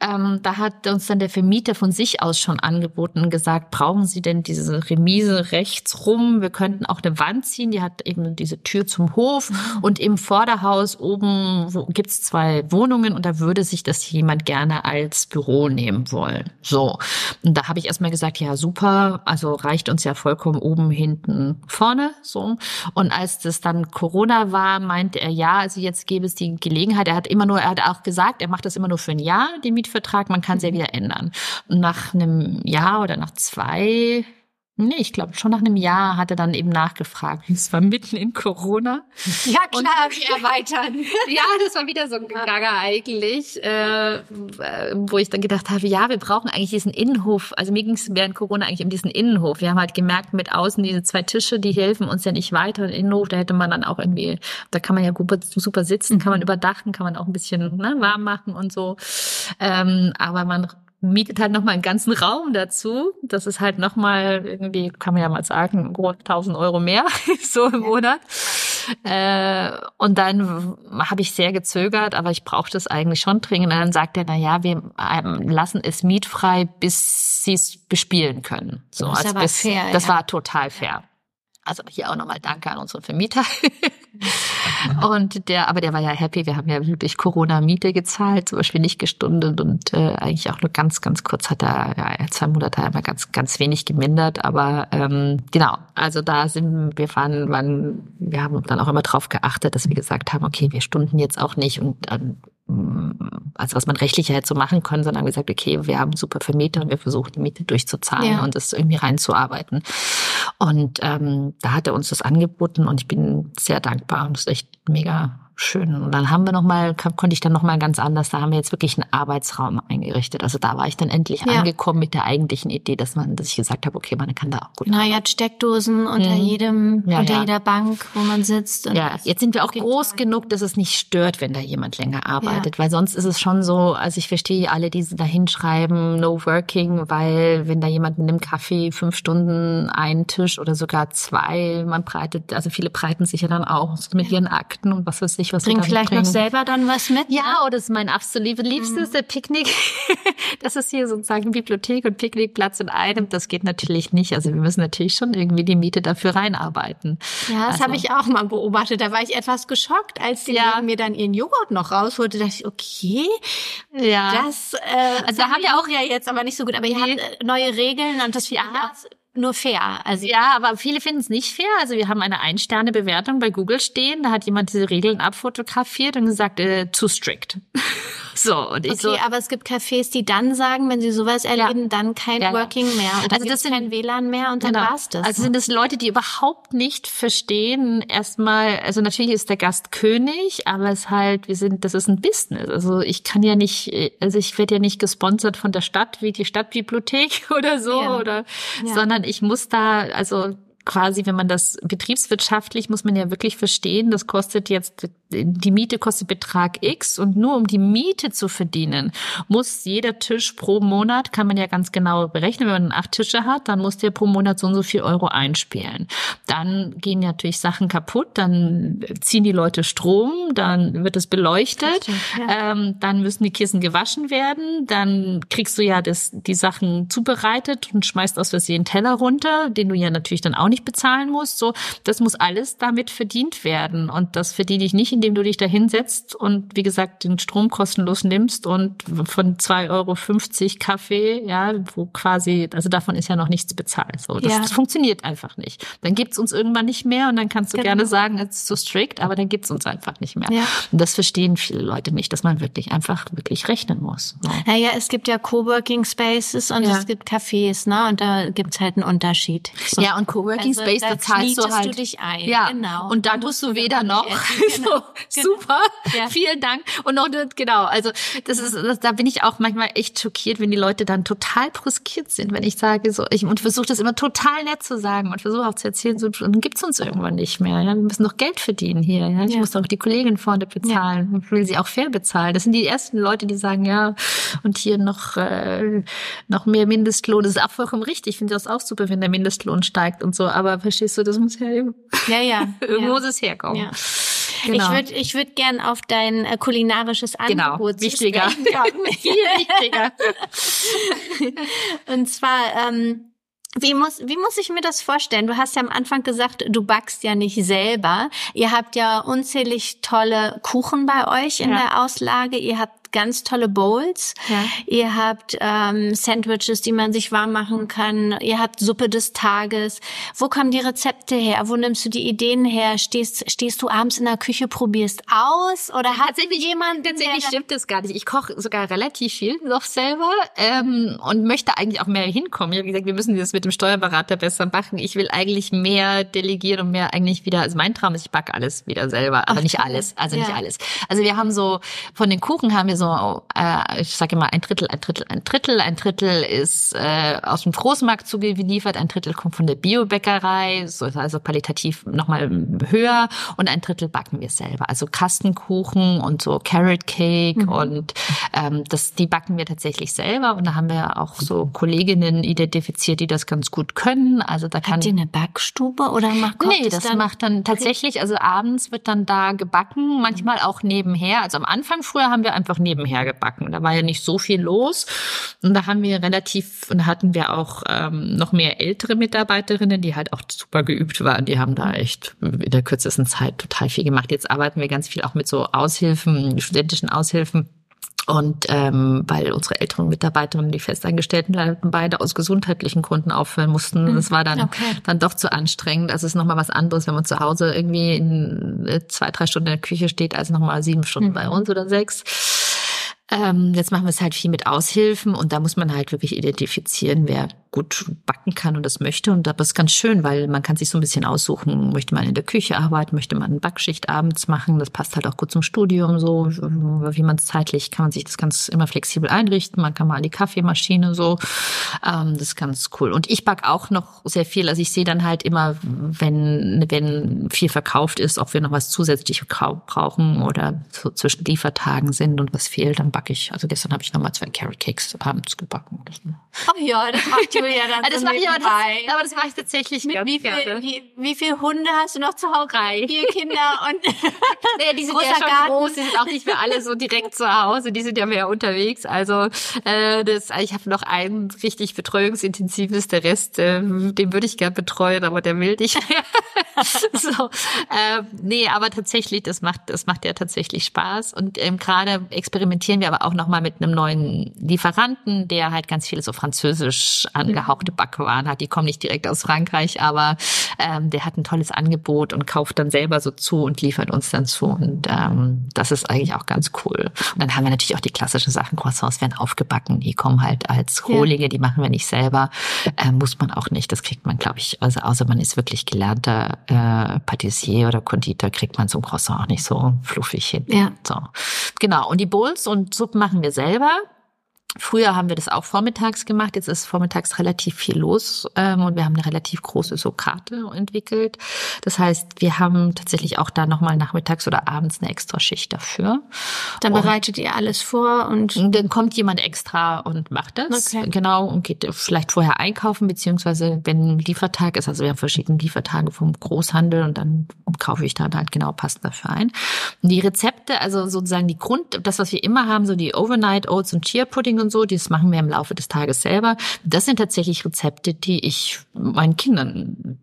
Ähm, ähm, da hat uns dann der Vermieter von sich aus schon angeboten und gesagt, brauchen Sie denn diese Remise rechts rum? Wir könnten auch eine Wand ziehen, die hat eben diese Tür zum Hof mhm. und im Vorderhaus oben gibt es zwei Wohnungen und da würde sich das jemand gerne als Büro nehmen wollen. So, und da habe ich erstmal gesagt, ja super, also reicht uns ja vollkommen oben, hinten, vorne, so. Und als das dann Corona war, meinte er, ja, also jetzt gäbe es die Gelegenheit, er hat immer nur, er hat auch gesagt, er macht das immer nur für ein Jahr, die Mietvertrag Mietvertrag, man kann es ja wieder ändern. Und nach einem Jahr oder nach zwei Nee, ich glaube, schon nach einem Jahr hat er dann eben nachgefragt. Es war mitten in Corona. Ja, klar, wir erweitern. ja, das war wieder so ein Gaga eigentlich, äh, wo ich dann gedacht habe, ja, wir brauchen eigentlich diesen Innenhof. Also mir ging es während Corona eigentlich um diesen Innenhof. Wir haben halt gemerkt, mit außen diese zwei Tische, die helfen uns ja nicht weiter. Ein Innenhof, da hätte man dann auch irgendwie, da kann man ja super sitzen, kann man überdachen, kann man auch ein bisschen ne, warm machen und so. Ähm, aber man mietet halt nochmal einen ganzen Raum dazu. Das ist halt nochmal irgendwie, kann man ja mal sagen, rund 1000 Euro mehr so im Monat. Äh, und dann habe ich sehr gezögert, aber ich brauchte es eigentlich schon dringend. Und dann sagt er, na ja, wir ähm, lassen es mietfrei, bis sie es bespielen können. So, das, also bis, fair, das ja. war total fair. Also hier auch nochmal Danke an unseren Vermieter. und der, aber der war ja happy. Wir haben ja wirklich Corona-Miete gezahlt, zum Beispiel nicht gestundet und äh, eigentlich auch nur ganz, ganz kurz hat er, ja, zwei Monate einmal ganz, ganz wenig gemindert. Aber ähm, genau, also da sind wir waren, waren, wir haben dann auch immer drauf geachtet, dass wir gesagt haben, okay, wir stunden jetzt auch nicht und ähm, also was man rechtlich hätte so machen können, sondern haben gesagt, okay, wir haben super Vermieter und wir versuchen die Miete durchzuzahlen Ja. und das irgendwie reinzuarbeiten. Und ähm, da hat er uns das angeboten und ich bin sehr dankbar und das ist echt mega schön. Und dann haben wir noch mal, konnte ich dann noch mal ganz anders, da haben wir jetzt wirklich einen Arbeitsraum eingerichtet. Also da war ich dann endlich Ja. angekommen mit der eigentlichen Idee, dass man, dass ich gesagt habe, okay, man kann da auch gut Na, ihr habt Steckdosen unter Mhm. jedem, Ja, unter ja. jeder Bank, wo man sitzt. Ja, jetzt sind wir auch groß toll. genug, dass es nicht stört, wenn da jemand länger arbeitet, weil sonst ist es schon so, also ich verstehe alle, die da hinschreiben, no working, weil wenn da jemand mit einem Kaffee fünf Stunden einen Tisch oder sogar zwei, man breitet, also viele breiten sich ja dann auch mit ihren Akten und was weiß ich, was sie Bring vielleicht bringen. noch selber dann was mit. ne? Ja, oh, das ist mein absolut liebstes, der Picknick. Das ist hier sozusagen Bibliothek und Picknickplatz in einem. Das geht natürlich nicht. Also wir müssen natürlich schon irgendwie die Miete dafür reinarbeiten. Ja, das Also- habe ich auch mal beobachtet. Da war ich etwas geschockt, als die Ja. mir dann ihren Joghurt noch rausholte. Da dachte ich, okay, Ja. das äh, Also da haben wir auch ja jetzt aber nicht so gut. Aber ihr Nee. habt äh, neue Regeln und das ja. Nur fair. Also Ja, aber viele finden es nicht fair. Also wir haben eine Ein-Sterne-Bewertung bei Google stehen. Da hat jemand diese Regeln abfotografiert und gesagt, äh, too strict. so, und ich Okay, so, aber es gibt Cafés, die dann sagen, wenn sie sowas erleben, dann kein Ja, ja. Working mehr. Und Also das sind- kein WLAN mehr und dann Genau. war's das. Also sind es Leute, die überhaupt nicht verstehen, erstmal, also natürlich ist der Gast König, aber es halt, wir sind, das ist ein Business. Also ich kann ja nicht, also ich werde ja nicht gesponsert von der Stadt wie die Stadtbibliothek oder so, Ja. oder, Ja. sondern ich muss da, also quasi, wenn man das betriebswirtschaftlich, muss man ja wirklich verstehen, das kostet jetzt, die Miete kostet Betrag X und nur um die Miete zu verdienen, muss jeder Tisch pro Monat, kann man ja ganz genau berechnen, wenn man acht Tische hat, dann muss der pro Monat so und so viel Euro einspielen. Dann gehen natürlich Sachen kaputt, dann ziehen die Leute Strom, dann wird es beleuchtet, Richtig, ähm, dann müssen die Kissen gewaschen werden, dann kriegst du ja das, die Sachen zubereitet und schmeißt aus Versehen Teller runter, den du ja natürlich dann auch nicht bezahlen musst. So, das muss alles damit verdient werden. Und das verdiene ich nicht, indem du dich da hinsetzt und wie gesagt den Strom kostenlos nimmst und von 2,50 Euro Kaffee, ja, wo quasi, also davon ist ja noch nichts bezahlt. So, das, Ja. das funktioniert einfach nicht. Dann gibt's uns irgendwann nicht mehr und dann kannst du Genau. gerne sagen, es ist so strikt, aber dann gibt's uns einfach nicht mehr. Ja. Und das verstehen viele Leute nicht, dass man wirklich einfach wirklich rechnen muss. So. Naja, es gibt ja Coworking Spaces und Ja. es gibt Cafés, ne? Und da gibt's halt einen Unterschied. So. Ja, und Coworking Also, Space, da da zahlst du halt. du dich ein, Ja, genau. Und da tust musst du weder noch. essen. Genau, so, genau. Super. Ja. Vielen Dank. Und noch, genau. Also, das ist, das, da bin ich auch manchmal echt schockiert, wenn die Leute dann total bruskiert sind, wenn ich sage so, ich, und versuche das immer total nett zu sagen und versuche auch zu erzählen, so, dann gibt's uns irgendwann nicht mehr. Ja, wir müssen noch Geld verdienen hier. Ja, ich Ja. muss doch die Kollegin vorne bezahlen und will sie auch fair bezahlen. Das sind die ersten Leute, die sagen, ja, und hier noch, äh, noch mehr Mindestlohn. Das ist auch vollkommen richtig. Ich finde das auch super, wenn der Mindestlohn steigt und so. Aber verstehst du, das muss ja irgendwo, Ja, ja. irgendwo muss es herkommen. Ja. Genau. Ich würde ich würd gern auf dein äh, kulinarisches Genau, Angebot zu wichtiger. Viel wichtiger. Und zwar, ähm, wie muss, wie muss ich mir das vorstellen? Du hast ja am Anfang gesagt, du backst ja nicht selber. Ihr habt ja unzählig tolle Kuchen bei euch in Ja. der Auslage. Ihr habt ganz tolle Bowls. Ja. Ihr habt ähm, Sandwiches, die man sich warm machen kann. Ihr habt Suppe des Tages. Wo kommen die Rezepte her? Wo nimmst du die Ideen her? Stehst, stehst du abends in der Küche, probierst aus? Oder hat Tatsächlich, jemand, tatsächlich stimmt das gar nicht. Ich koche sogar relativ viel noch selber ähm, und möchte eigentlich auch mehr hinkommen. Ich habe gesagt, wir müssen das mit dem Steuerberater besser machen. Ich will eigentlich mehr delegieren und mehr eigentlich wieder. Also mein Traum ist, ich backe alles wieder selber, aber Ach, nicht alles. Also Ja. nicht alles. Also wir haben so von den Kuchen haben wir so so, äh, ich sage immer ein Drittel, ein Drittel, ein Drittel. Ein Drittel ist äh, aus dem Großmarkt zugeliefert, ein Drittel kommt von der Biobäckerei, so, also qualitativ nochmal höher und ein Drittel backen wir selber. Also Kastenkuchen und so Carrot Cake mhm. und ähm, das, die backen wir tatsächlich selber und da haben wir auch so Kolleginnen identifiziert, die das ganz gut können. Also da kann Habt ihr eine Backstube oder macht Nee, das dann macht dann tatsächlich, also abends wird dann da gebacken, manchmal auch nebenher. Also am Anfang früher haben wir einfach nebenher gebacken. Da war ja nicht so viel los. Und da haben wir relativ, und hatten wir auch ähm, noch mehr ältere Mitarbeiterinnen, die halt auch super geübt waren. Die haben da echt in der kürzesten Zeit total viel gemacht. Jetzt arbeiten wir ganz viel auch mit so Aushilfen, studentischen Aushilfen und ähm, weil unsere älteren Mitarbeiterinnen, die Festangestellten, beide aus gesundheitlichen Gründen aufhören mussten. Hm. Das war dann, okay. dann doch zu anstrengend. Also es ist nochmal was anderes, wenn man zu Hause irgendwie in äh, zwei, drei Stunden in der Küche steht, als nochmal sieben Stunden mhm. bei uns oder sechs. Ähm, jetzt machen wir es halt viel mit Aushilfen und da muss man halt wirklich identifizieren, wer gut backen kann und das möchte. Und das ist ganz schön, weil man kann sich so ein bisschen aussuchen, möchte man in der Küche arbeiten, möchte man eine Backschicht abends machen. Das passt halt auch gut zum Studium so, wie man es zeitlich, kann man sich das ganz immer flexibel einrichten. Man kann mal an die Kaffeemaschine so. Ähm, das ist ganz cool. Und ich back auch noch sehr viel. Also ich sehe dann halt immer, wenn, wenn viel verkauft ist, ob wir noch was zusätzlich brauchen oder so zwischen Liefertagen sind und was fehlt, dann backe ich. Also gestern habe ich nochmal zwei Carrot Cakes abends gebacken. Oh ja, das macht Julia ja dann das so mache ich aber, das, aber das mache ich tatsächlich Mit wie viel, gerne. Wie, wie viele Hunde hast du noch zu Hause? Drei. Vier Kinder und naja, die sind ja schon Garten. groß, die sind auch nicht mehr alle so direkt zu Hause, die sind ja mehr unterwegs. Also äh, das, ich habe noch ein richtig betreuungsintensives, der Rest, äh, den würde ich gern betreuen, aber der will nicht mehr. so, äh, nee, aber tatsächlich, das macht, das macht ja tatsächlich Spaß. Und ähm, gerade experimentieren wir aber auch nochmal mit einem neuen Lieferanten, der halt ganz viele so französisch angehauchte Backwaren hat. Die kommen nicht direkt aus Frankreich, aber ähm, der hat ein tolles Angebot und kauft dann selber so zu und liefert uns dann zu. Und ähm, das ist eigentlich auch ganz cool. Und dann haben wir natürlich auch die klassischen Sachen. Croissants werden aufgebacken, die kommen halt als Rohlinge, ja. die machen wir nicht selber. Äh, muss man auch nicht. Das kriegt man, glaube ich, also außer man ist wirklich gelernter äh, Patissier oder Konditor, kriegt man so ein Croissant auch nicht so fluffig hin. Ja. So. Genau. Und die Bowls und Suppen machen wir selber. Früher haben wir das auch vormittags gemacht. Jetzt ist vormittags relativ viel los ähm, und wir haben eine relativ große so Karte entwickelt. Das heißt, wir haben tatsächlich auch da nochmal nachmittags oder abends eine extra Schicht dafür. Dann bereitet und ihr alles vor und dann kommt jemand extra und macht das okay. genau und geht vielleicht vorher einkaufen beziehungsweise wenn Liefertag ist, also wir haben verschiedene Liefertage vom Großhandel und dann kaufe ich dann halt genau passend dafür ein. Und die Rezepte, also sozusagen die Grund, das was wir immer haben, so die Overnight Oats und Chia Pudding und so, das machen wir im Laufe des Tages selber. Das sind tatsächlich Rezepte, die ich meinen Kindern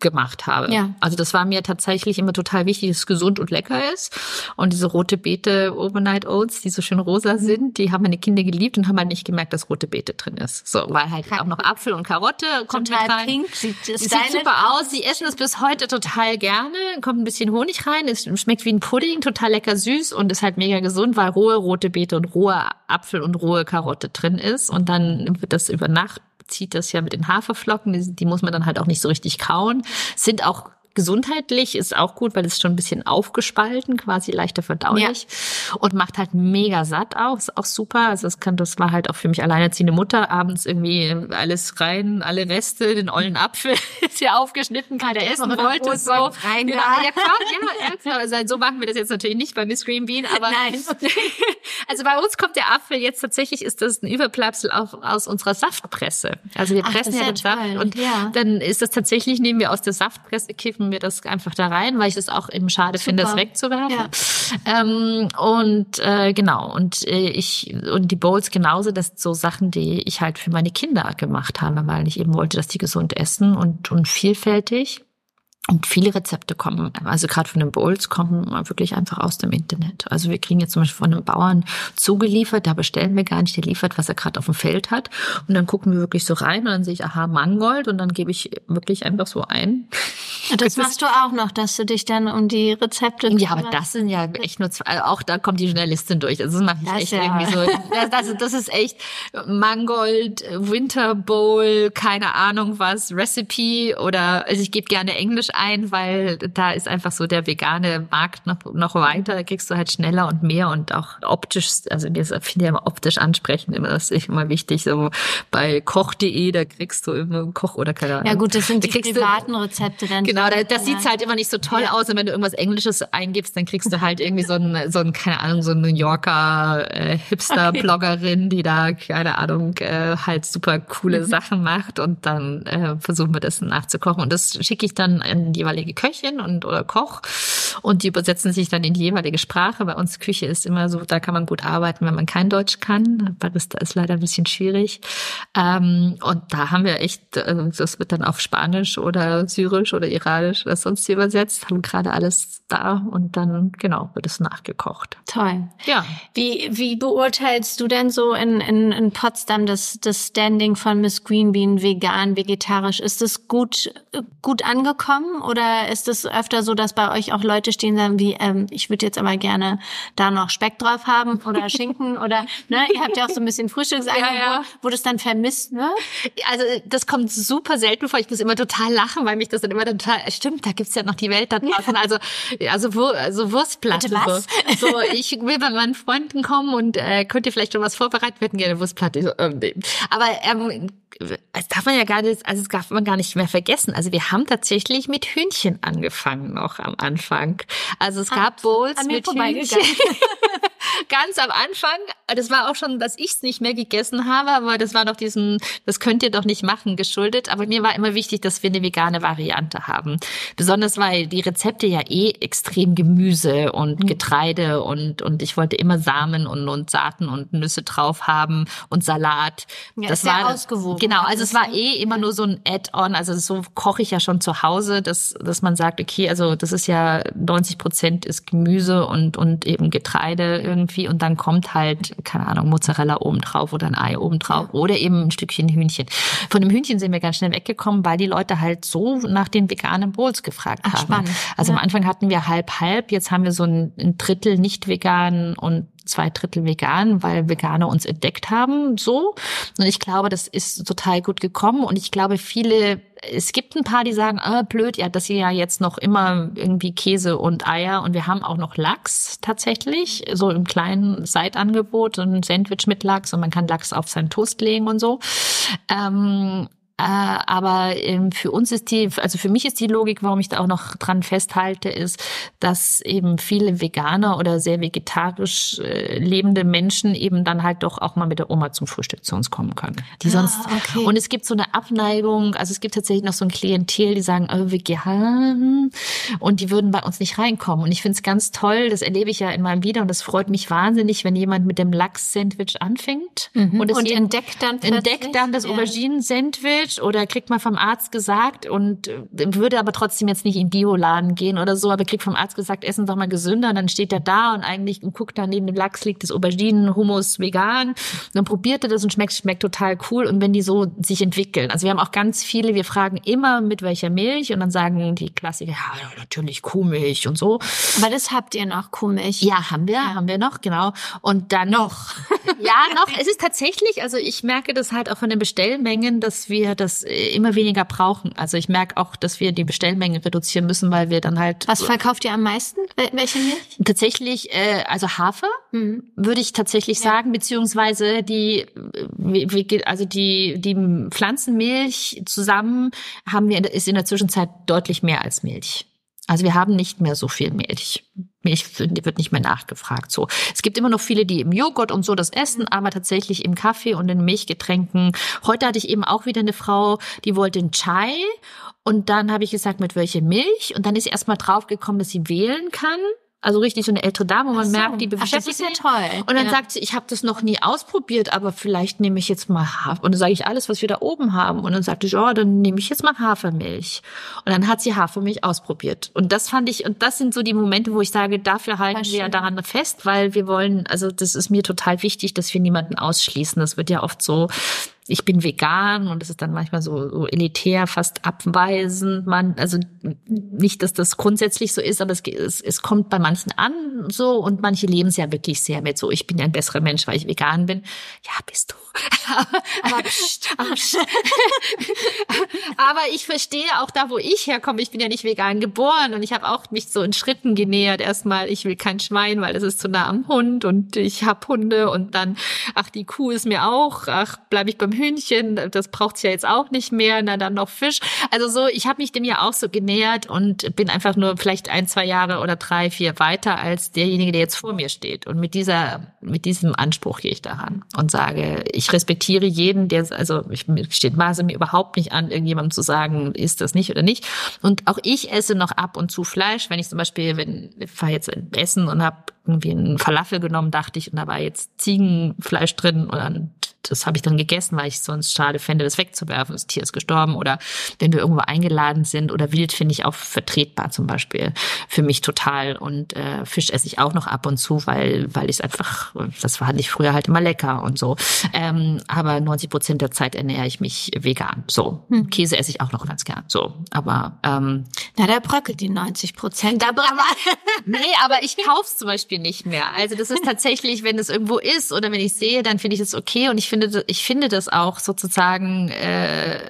gemacht habe. Ja. Also das war mir tatsächlich immer total wichtig, dass es gesund und lecker ist. Und diese rote Beete Overnight Oats, die so schön rosa mhm. sind, die haben meine Kinder geliebt und haben halt nicht gemerkt, dass rote Beete drin ist. So, weil halt auch noch Apfel und Karotte kommt total mit rein. Pink, sieht, sieht super aus. Sie essen es bis heute total gerne. Kommt ein bisschen Honig rein. Es schmeckt wie ein Pudding, total lecker süß und ist halt mega gesund, weil rohe rote Beete und rohe Apfel und rohe Karotte drin ist. Und dann wird das über Nacht zieht das ja mit den Haferflocken, die, die muss man dann halt auch nicht so richtig kauen. Sind auch Gesundheitlich ist auch gut, weil es schon ein bisschen aufgespalten, quasi leichter verdaulich ja. und macht halt mega satt auch, ist auch super. Also das kann, das war halt auch für mich alleinerziehende Mutter abends irgendwie alles rein, alle Reste, den ollen Apfel ist ja aufgeschnitten, keiner essen wollte, so rein. Ja, ja, klar, ja, ja, klar. Also so machen wir das jetzt natürlich nicht bei Miss Green Bean, aber Nein. also bei uns kommt der Apfel jetzt tatsächlich ist das ein Überbleibsel auf, aus unserer Saftpresse. Also wir pressen Ach, ja den Saft und ja. dann ist das tatsächlich nehmen wir aus der Saftpresse kiffen geben wir das einfach da rein, weil ich es auch eben schade Super. finde, das wegzuwerfen. Ja. Ähm, und äh, genau, und äh, ich und die Bowls genauso, das sind so Sachen, die ich halt für meine Kinder gemacht habe, weil ich eben wollte, dass die gesund essen und, und vielfältig. Und viele Rezepte kommen, also gerade von den Bowls kommen wirklich einfach aus dem Internet. Also wir kriegen jetzt zum Beispiel von einem Bauern zugeliefert, da bestellen wir gar nicht, der liefert, was er gerade auf dem Feld hat. Und dann gucken wir wirklich so rein und dann sehe ich, aha, Mangold und dann gebe ich wirklich einfach so ein Und das, machst du auch noch, dass du dich dann um die Rezepte Ja, aber das sind ja echt nur zwei, also auch da kommt die Journalistin durch. Also das mache ich das echt ja. irgendwie so. Das, das, das ist echt Mangold, Winter Bowl, keine Ahnung was, Recipe oder also ich gebe gerne Englisch ein, weil da ist einfach so der vegane Markt noch, noch weiter. Da kriegst du halt schneller und mehr und auch optisch, also mir finde ich immer optisch ansprechend immer, das ist immer wichtig. So bei koch.de, da kriegst du immer Koch oder keine Ahnung. Ja gut, das sind die privaten Rezepte dann. Genau, da, das sieht's halt immer nicht so toll ja. aus. Und wenn du irgendwas Englisches eingibst, dann kriegst du halt irgendwie so ein, so ein keine Ahnung, so ein New Yorker äh, Hipster-Bloggerin, die da, keine Ahnung, äh, halt super coole mhm. Sachen macht und dann äh, versuchen wir das nachzukochen. Und das schicke ich dann an jeweilige Köchin und oder Koch und die übersetzen sich dann in die jeweilige Sprache. Bei uns Küche ist immer so, da kann man gut arbeiten, wenn man kein Deutsch kann. Barista ist leider ein bisschen schwierig. Ähm, und da haben wir echt, äh, das wird dann auf Spanisch oder Syrisch oder Iranisch oder sonst übersetzt, haben gerade alles da und dann, genau, wird es nachgekocht. Toll. Ja. Wie, wie beurteilst du denn so in, in, in Potsdam das, das Standing von Miss Green Bean vegan, vegetarisch? Ist es gut, gut angekommen oder ist es öfter so, dass bei euch auch Leute stehen sagen wie, ähm, ich würde jetzt aber gerne da noch Speck drauf haben oder Schinken oder, ne, ihr habt ja auch so ein bisschen Frühstücksangebot, ja, ja. wo das dann vermisst, ne? Also, das kommt super selten vor. Ich muss immer total lachen, weil mich das dann immer total, stimmt, da gibt's ja noch die Welt da draußen. Also, also, also Wurstplatte. Was? So. so, ich will bei meinen Freunden kommen und äh, könnt ihr vielleicht schon was vorbereiten? Wir hätten gerne Wurstplatte. So, ähm. Aber ähm, das darf man ja gar nicht, also das darf man gar nicht mehr vergessen. Also wir haben tatsächlich mit Hühnchen angefangen noch am Anfang. Also es gab Bowls mit Hühnchen. Ganz am Anfang, das war auch schon, dass ich es nicht mehr gegessen habe, aber das war noch diesen, das könnt ihr doch nicht machen, geschuldet. Aber mir war immer wichtig, dass wir eine vegane Variante haben. Besonders weil die Rezepte ja eh extrem Gemüse und mhm. Getreide und, und ich wollte immer Samen und, und Saaten und Nüsse drauf haben und Salat. Ja, das war ausgewogen. Genau, also es war eh immer nur so ein Add-on. Also so koche ich ja schon zu Hause, dass, dass man sagt, okay, also das ist ja 90 Prozent ist Gemüse und, und eben Getreide irgendwie und dann kommt halt, keine Ahnung, Mozzarella oben drauf oder ein Ei oben drauf ja. oder eben ein Stückchen Hühnchen. Von dem Hühnchen sind wir ganz schnell weggekommen, weil die Leute halt so nach den veganen Bowls gefragt Ach, haben. Spannend. Also ja. am Anfang hatten wir halb halb, jetzt haben wir so ein, ein Drittel nicht vegan und zwei Drittel vegan, weil Veganer uns entdeckt haben, so. Und ich glaube, das ist total gut gekommen. Und ich glaube, viele, es gibt ein paar, die sagen, ah, blöd, ja, dass sie ja jetzt noch immer irgendwie Käse und Eier und wir haben auch noch Lachs tatsächlich, so im kleinen Seitangebot, ein Sandwich mit Lachs und man kann Lachs auf seinen Toast legen und so. Ähm, äh, aber ähm, für uns ist die, also für mich ist die Logik, warum ich da auch noch dran festhalte, ist, dass eben viele Veganer oder sehr vegetarisch äh, lebende Menschen eben dann halt doch auch mal mit der Oma zum Frühstück zu uns kommen können. Die ah, sonst okay. und es gibt so eine Abneigung, also es gibt tatsächlich noch so ein Klientel, die sagen, oh, vegan und die würden bei uns nicht reinkommen. Und ich finde es ganz toll, das erlebe ich ja in meinem Video und das freut mich wahnsinnig, wenn jemand mit dem Lachs-Sandwich anfängt mhm. und, und entdeckt dann entdeckt dann das ja. Auberginen-Sandwich falsch oder kriegt man vom Arzt gesagt und äh, würde aber trotzdem jetzt nicht in Bioladen gehen oder so, aber kriegt vom Arzt gesagt, essen doch mal gesünder und dann steht er da und eigentlich guckt da neben dem Lachs liegt das Auberginen, Hummus, vegan. Und dann probiert er das und schmeckt, schmeckt total cool und wenn die so sich entwickeln. Also wir haben auch ganz viele, wir fragen immer mit welcher Milch und dann sagen die Klassiker, ja, natürlich Kuhmilch und so. Aber das habt ihr noch, Kuhmilch? Ja, haben wir, ja. haben wir noch, genau. Und dann noch. ja, noch. Es ist tatsächlich, also ich merke das halt auch von den Bestellmengen, dass wir das äh, immer weniger brauchen. Also ich merke auch, dass wir die Bestellmengen reduzieren müssen, weil wir dann halt. Was verkauft ihr am meisten? Welche Milch? Tatsächlich, äh, also Hafer mhm. würde ich tatsächlich ja. sagen, beziehungsweise die, also die die Pflanzenmilch zusammen haben wir ist in der Zwischenzeit deutlich mehr als Milch. Also wir haben nicht mehr so viel Milch. Milch wird nicht mehr nachgefragt. So, es gibt immer noch viele, die im Joghurt und so das essen, aber tatsächlich im Kaffee und in Milchgetränken. Heute hatte ich eben auch wieder eine Frau, die wollte einen Chai und dann habe ich gesagt, mit welcher Milch und dann ist sie erstmal draufgekommen, dass sie wählen kann also richtig so eine ältere Dame, wo man so. merkt, die beschäftigt sich. Das ist ja toll. Und dann ja. sagt sie, ich habe das noch nie ausprobiert, aber vielleicht nehme ich jetzt mal Hafer. Und dann sage ich alles, was wir da oben haben. Und dann sagte ich, oh, dann nehme ich jetzt mal Hafermilch. Und dann hat sie Hafermilch ausprobiert. Und das fand ich, und das sind so die Momente, wo ich sage, dafür halten wir ja daran fest, weil wir wollen, also das ist mir total wichtig, dass wir niemanden ausschließen. Das wird ja oft so ich bin vegan und es ist dann manchmal so, so elitär, fast abweisend. Man, also nicht, dass das grundsätzlich so ist, aber es, es, es kommt bei manchen an so und manche leben es ja wirklich sehr mit so, ich bin ja ein besserer Mensch, weil ich vegan bin. Ja, bist du. aber, pst, aber, pst. aber ich verstehe auch da, wo ich herkomme. Ich bin ja nicht vegan geboren und ich habe auch mich so in Schritten genähert. Erstmal, ich will kein Schwein, weil das ist zu nah am Hund und ich habe Hunde und dann, ach, die Kuh ist mir auch, ach, bleibe ich beim Hühnchen, das braucht's ja jetzt auch nicht mehr, na dann noch Fisch. Also so, ich habe mich dem ja auch so genähert und bin einfach nur vielleicht ein, zwei Jahre oder drei, vier weiter als derjenige, der jetzt vor mir steht. Und mit dieser, mit diesem Anspruch gehe ich daran und sage, ich respektiere jeden, der, also ich steht Maße mir überhaupt nicht an, irgendjemandem zu sagen, ist das nicht oder nicht. Und auch ich esse noch ab und zu Fleisch, wenn ich zum Beispiel, wenn ich fahre jetzt essen und habe irgendwie einen Falafel genommen, dachte ich, und da war jetzt Ziegenfleisch drin und das habe ich dann gegessen, weil ich sonst schade fände, das wegzuwerfen. Das Tier ist gestorben oder wenn wir irgendwo eingeladen sind oder wild finde ich auch vertretbar zum Beispiel für mich total und äh, Fisch esse ich auch noch ab und zu, weil weil ich es einfach, das fand ich früher halt immer lecker und so. Ähm, aber 90 Prozent der Zeit ernähre ich mich vegan. So hm. Käse esse ich auch noch ganz gern. So, aber ähm, na da bröckelt die 90 Prozent. Da nee, aber ich kauf's zum Beispiel nicht mehr. Also das ist tatsächlich, wenn es irgendwo ist oder wenn ich sehe, dann finde ich es okay und ich finde, ich finde das auch sozusagen äh,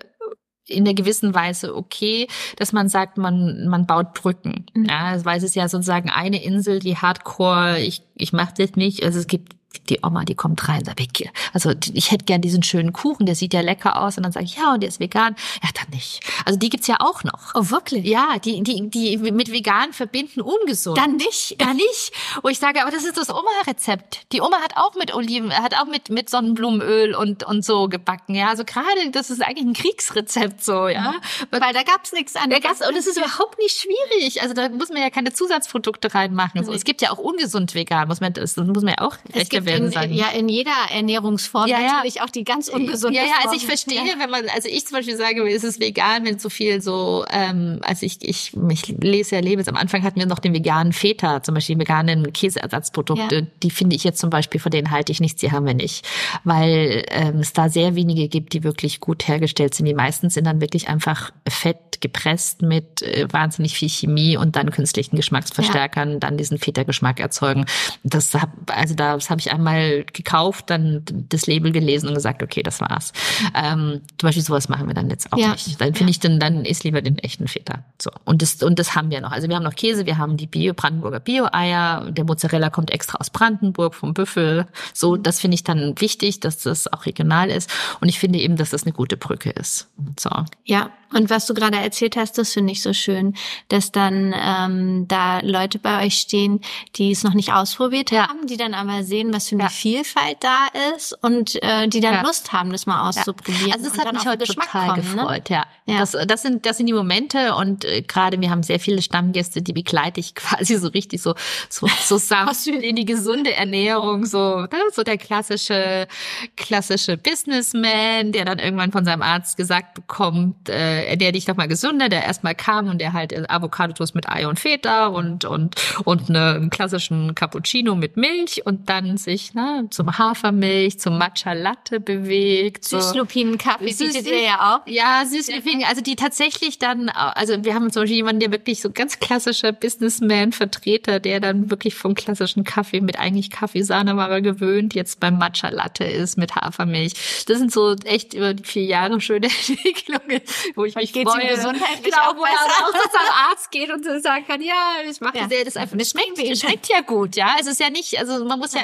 in der gewissen Weise okay, dass man sagt, man man baut Brücken. Mhm. Ja, weil es ist ja sozusagen eine Insel, die Hardcore, ich ich mache das nicht. Also es gibt die Oma, die kommt rein, sagt, weg. Also ich hätte gern diesen schönen Kuchen, der sieht ja lecker aus. Und dann sage ich, ja, und der ist vegan. Ja, dann nicht. Also die gibt's ja auch noch. Oh, wirklich? Ja, die, die, die mit vegan verbinden ungesund. Dann nicht. Dann nicht. Wo ich sage, aber das ist das Oma-Rezept. Die Oma hat auch mit Oliven, hat auch mit, mit Sonnenblumenöl und, und so gebacken. Ja, also gerade, das ist eigentlich ein Kriegsrezept so, ja. Mhm. Weil da gab's nichts anderes. Und es ist überhaupt nicht schwierig. Also da muss man ja keine Zusatzprodukte reinmachen. So, es gibt ja auch ungesund vegan, muss man, das muss man ja auch recht werden sagen. Ja, in jeder Ernährungsform ja, ja. natürlich auch die ganz ungesunde Ja, ja, also ich verstehe, ja. wenn man, also ich zum Beispiel sage, ist es vegan, wenn so viel so, ähm, also ich, ich, ich lese ja lebe, am Anfang hatten wir noch den veganen Feta, zum Beispiel veganen Käseersatzprodukte, ja. die finde ich jetzt zum Beispiel, von denen halte ich nichts, die haben wir nicht, weil ähm, es da sehr wenige gibt, die wirklich gut hergestellt sind. Die meisten sind dann wirklich einfach fett gepresst mit äh, wahnsinnig viel Chemie und dann künstlichen Geschmacksverstärkern, ja. dann diesen Feta-Geschmack erzeugen. Das hab, also das habe ich einmal gekauft, dann das Label gelesen und gesagt, okay, das war's. Ähm, zum Beispiel sowas machen wir dann jetzt auch ja. nicht. Dann finde ich dann, dann ist lieber den echten Feta. So. Und das, und das haben wir noch. Also wir haben noch Käse, wir haben die Bio, Brandenburger Bio-Eier, der Mozzarella kommt extra aus Brandenburg vom Büffel. So, das finde ich dann wichtig, dass das auch regional ist. Und ich finde eben, dass das eine gute Brücke ist. So. Ja, und was du gerade erzählt hast, das finde ich so schön, dass dann ähm, da Leute bei euch stehen, die es noch nicht ausprobiert haben, die dann aber sehen, was für eine ja. Vielfalt da ist und äh, die dann ja. Lust haben, das mal auszuprobieren. Also das hat mich heute total kommen, ne? gefreut, ne? ja. ja. Das, das sind das sind die Momente und äh, gerade wir haben sehr viele Stammgäste, die begleite ich quasi so richtig so so so sanft in die gesunde Ernährung, so ne? so der klassische klassische Businessman, der dann irgendwann von seinem Arzt gesagt bekommt, äh, ernähr dich doch mal gesünder, der erstmal kam und der halt Avocado-Toast mit Ei und Feta und, und, und ne, einen klassischen Cappuccino mit Milch und dann sich ne, zum Hafermilch, zum Matcha Latte bewegt. So. Süßlupinen-Kaffee bietet ihr ja auch. Ja, Süßlupinen, also die tatsächlich dann, also wir haben zum Beispiel jemanden, der wirklich so ganz klassischer Businessman-Vertreter, der dann wirklich vom klassischen Kaffee mit eigentlich Kaffeesahne gewöhnt, jetzt beim Matcha Latte ist mit Hafermilch. Das sind so echt über die vier Jahre schöne Entwicklungen, wo ich mich geht's freue. Gesundheit genau, wo er auch zum Arzt geht und sagen kann, ja, ich mache ja. das, einfach, das schmeckt, das schmeckt ja gut, ja. Es ist ja nicht, also man muss ja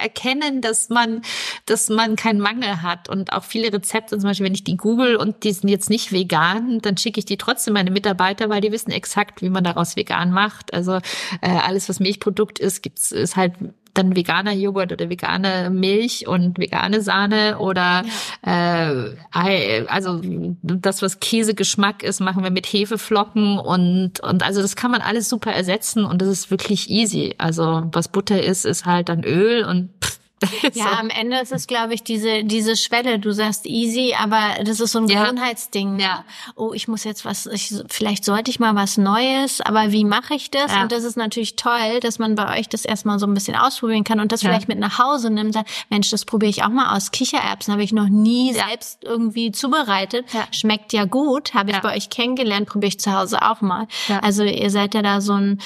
erkennen, dass man, dass man keinen Mangel hat und auch viele Rezepte, zum Beispiel, wenn ich die google und die sind jetzt nicht vegan, dann schicke ich die trotzdem meine Mitarbeiter, weil die wissen exakt, wie man daraus vegan macht. Also äh, alles, was Milchprodukt ist, gibt's ist halt dann veganer Joghurt oder vegane Milch und vegane Sahne oder äh, also das, was Käsegeschmack ist, machen wir mit Hefeflocken und und also das kann man alles super ersetzen und das ist wirklich easy. Also was Butter ist, ist halt dann Öl und pff, Ja, so. am Ende ist es, glaube ich, diese, diese Schwelle. Du sagst easy, aber das ist so ein ja. Gewohnheitsding. Ja. Oh, ich muss jetzt was, ich, vielleicht sollte ich mal was Neues, aber wie mache ich das? Ja. Und das ist natürlich toll, dass man bei euch das erstmal so ein bisschen ausprobieren kann und das ja. vielleicht mit nach Hause nimmt. Sagt, Mensch, das probiere ich auch mal aus. Kichererbsen habe ich noch nie selbst irgendwie zubereitet. Schmeckt ja gut, habe ich bei euch kennengelernt, probiere ich zu Hause auch mal. Also ihr seid ja da so ein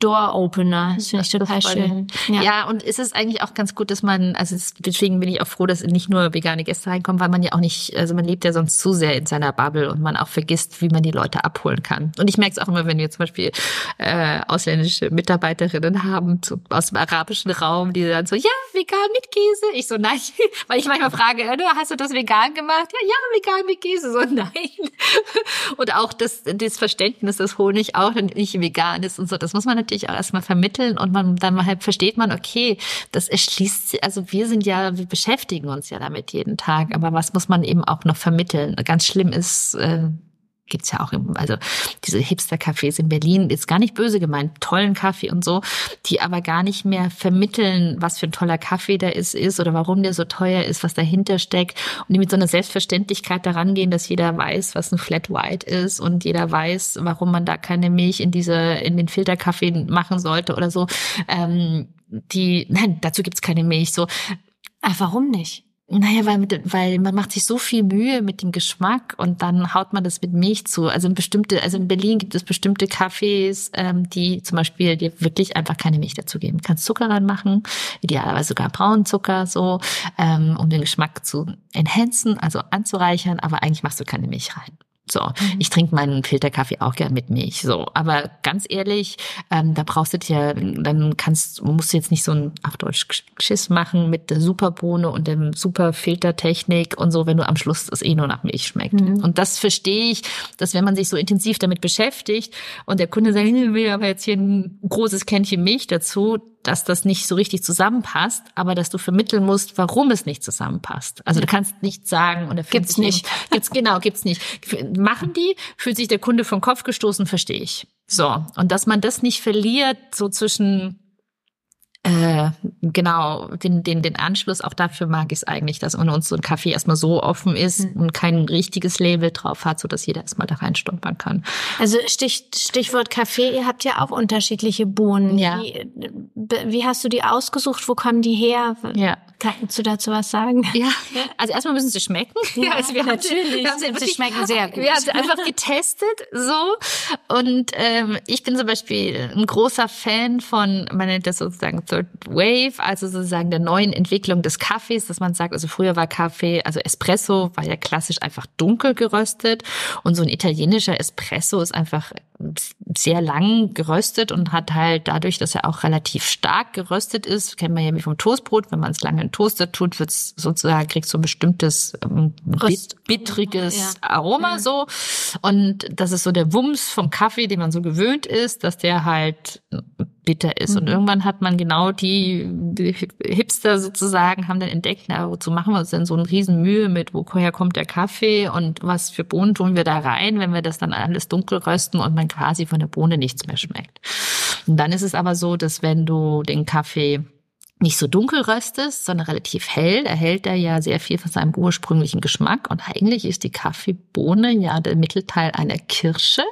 Door-Opener. Das finde ich total schön. Ja. ja, und ist es eigentlich auch ganz gut, dass man, also deswegen bin ich auch froh, dass nicht nur vegane Gäste reinkommen, weil man ja auch nicht, also man lebt ja sonst zu sehr in seiner Bubble und man auch vergisst, wie man die Leute abholen kann. Und ich merke es auch immer, wenn wir zum Beispiel äh, ausländische Mitarbeiterinnen haben zu, aus dem arabischen Raum, die dann so, ja, vegan mit Käse. Ich so, nein, weil ich manchmal frage, hast du das vegan gemacht? Ja, ja, vegan mit Käse. So, nein. Und auch das, das Verständnis, dass Honig auch nicht vegan ist und so, das muss man natürlich auch erstmal vermitteln und man dann halt versteht man, okay, das erschließt, also wir sind ja, wir beschäftigen uns ja damit jeden Tag, aber was muss man eben auch noch vermitteln? Ganz schlimm ist, äh, gibt's ja auch, im, also diese Hipster-Cafés in Berlin, ist gar nicht böse gemeint, tollen Kaffee und so, die aber gar nicht mehr vermitteln, was für ein toller Kaffee der ist, ist oder warum der so teuer ist, was dahinter steckt und die mit so einer Selbstverständlichkeit daran gehen, dass jeder weiß, was ein Flat White ist und jeder weiß, warum man da keine Milch in diese, in den Filterkaffee machen sollte oder so. Ähm, die, nein, dazu gibt's keine Milch. So, Ach, warum nicht? Naja, weil, weil man macht sich so viel Mühe mit dem Geschmack und dann haut man das mit Milch zu. Also in bestimmte, also in Berlin gibt es bestimmte Cafés, ähm, die zum Beispiel dir wirklich einfach keine Milch dazu geben. Du kannst Zucker reinmachen, idealerweise sogar Braunzucker so, ähm, um den Geschmack zu enhancen, also anzureichern, aber eigentlich machst du keine Milch rein. So, mhm. ich trinke meinen Filterkaffee auch gern mit Milch. So, aber ganz ehrlich, ähm, da brauchst du dir, dann kannst, musst du jetzt nicht so ein auf Deutsch Schiss machen mit der Superbohne und dem super Filtertechnik und so, wenn du am Schluss es eh nur nach Milch schmeckt. Mhm. Und das verstehe ich, dass wenn man sich so intensiv damit beschäftigt und der Kunde sagt, ich will aber jetzt hier ein großes Kännchen Milch dazu, dass das nicht so richtig zusammenpasst, aber dass du vermitteln musst, warum es nicht zusammenpasst. Also du kannst nicht sagen und er gibt's nicht. Eben, gibt's genau, gibt's nicht. Machen die, fühlt sich der Kunde vom Kopf gestoßen, verstehe ich. So und dass man das nicht verliert so zwischen äh, genau, den, den, den Anschluss, auch dafür mag ich es eigentlich, dass man uns so ein Kaffee erstmal so offen ist mhm. und kein richtiges Label drauf hat, so dass jeder erstmal da reinstolpern kann. Also Stich, Stichwort Kaffee, ihr habt ja auch unterschiedliche Bohnen. Ja. Wie, wie hast du die ausgesucht? Wo kommen die her? Ja. Kannst du dazu was sagen? Ja, also erstmal müssen sie schmecken. Ja, also wir natürlich. Haben sie, wir haben sie, sie schmecken sehr gut. Wir haben sie einfach getestet, so. Und ähm, ich bin zum Beispiel ein großer Fan von, man nennt das sozusagen Third Wave, also sozusagen der neuen Entwicklung des Kaffees, dass man sagt, also früher war Kaffee, also Espresso war ja klassisch einfach dunkel geröstet und so ein italienischer Espresso ist einfach sehr lang geröstet und hat halt dadurch, dass er auch relativ stark geröstet ist, kennt man ja wie vom Toastbrot, wenn man es lange Toaster tut, wird es sozusagen, kriegt so ein bestimmtes ähm, bit, bittriges ja. Aroma mhm. so. Und das ist so der Wumms vom Kaffee, den man so gewöhnt ist, dass der halt bitter ist. Mhm. Und irgendwann hat man genau die, die, Hipster sozusagen haben dann entdeckt, na, wozu machen wir uns denn so eine riesen Mühe mit, woher kommt der Kaffee und was für Bohnen tun wir da rein, wenn wir das dann alles dunkel rösten und man quasi von der Bohne nichts mehr schmeckt. Und dann ist es aber so, dass wenn du den Kaffee nicht so dunkel röstest, sondern relativ hell, erhält er ja sehr viel von seinem ursprünglichen Geschmack. Und eigentlich ist die Kaffeebohne ja der Mittelteil einer Kirsche.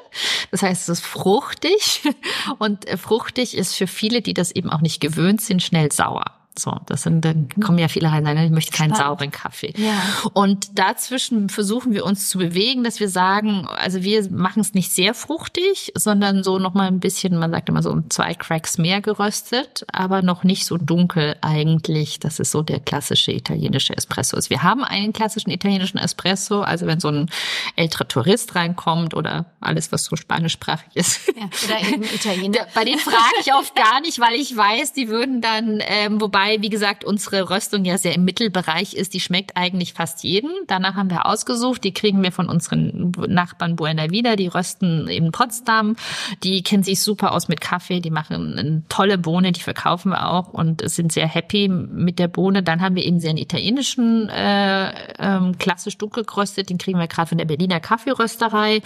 Das heißt, es ist fruchtig. Und fruchtig ist für viele, die das eben auch nicht gewöhnt sind, schnell sauer. So, das sind, dann kommen ja viele rein, ich möchte keinen Spannend. sauren Kaffee. Ja. Und dazwischen versuchen wir uns zu bewegen, dass wir sagen, also wir machen es nicht sehr fruchtig, sondern so noch mal ein bisschen, man sagt immer so um zwei Cracks mehr geröstet, aber noch nicht so dunkel eigentlich. Das ist so der klassische italienische Espresso. Also wir haben einen klassischen italienischen Espresso, also wenn so ein älterer Tourist reinkommt oder alles, was so spanischsprachig ist. Ja, oder eben Italiener. Bei denen frage ich oft gar nicht, weil ich weiß, die würden dann, ähm, wobei Wobei, wie gesagt, unsere Röstung ja sehr im Mittelbereich ist. Die schmeckt eigentlich fast jedem. Danach haben wir ausgesucht. Die kriegen wir von unseren Nachbarn Buena Vida. Die rösten in Potsdam. Die kennen sich super aus mit Kaffee. Die machen eine tolle Bohne. Die verkaufen wir auch und sind sehr happy mit der Bohne. Dann haben wir eben sehr einen italienischen, äh, ähm, klassisch dunkel geröstet. Den kriegen wir gerade von der Berliner Kaffeerösterei.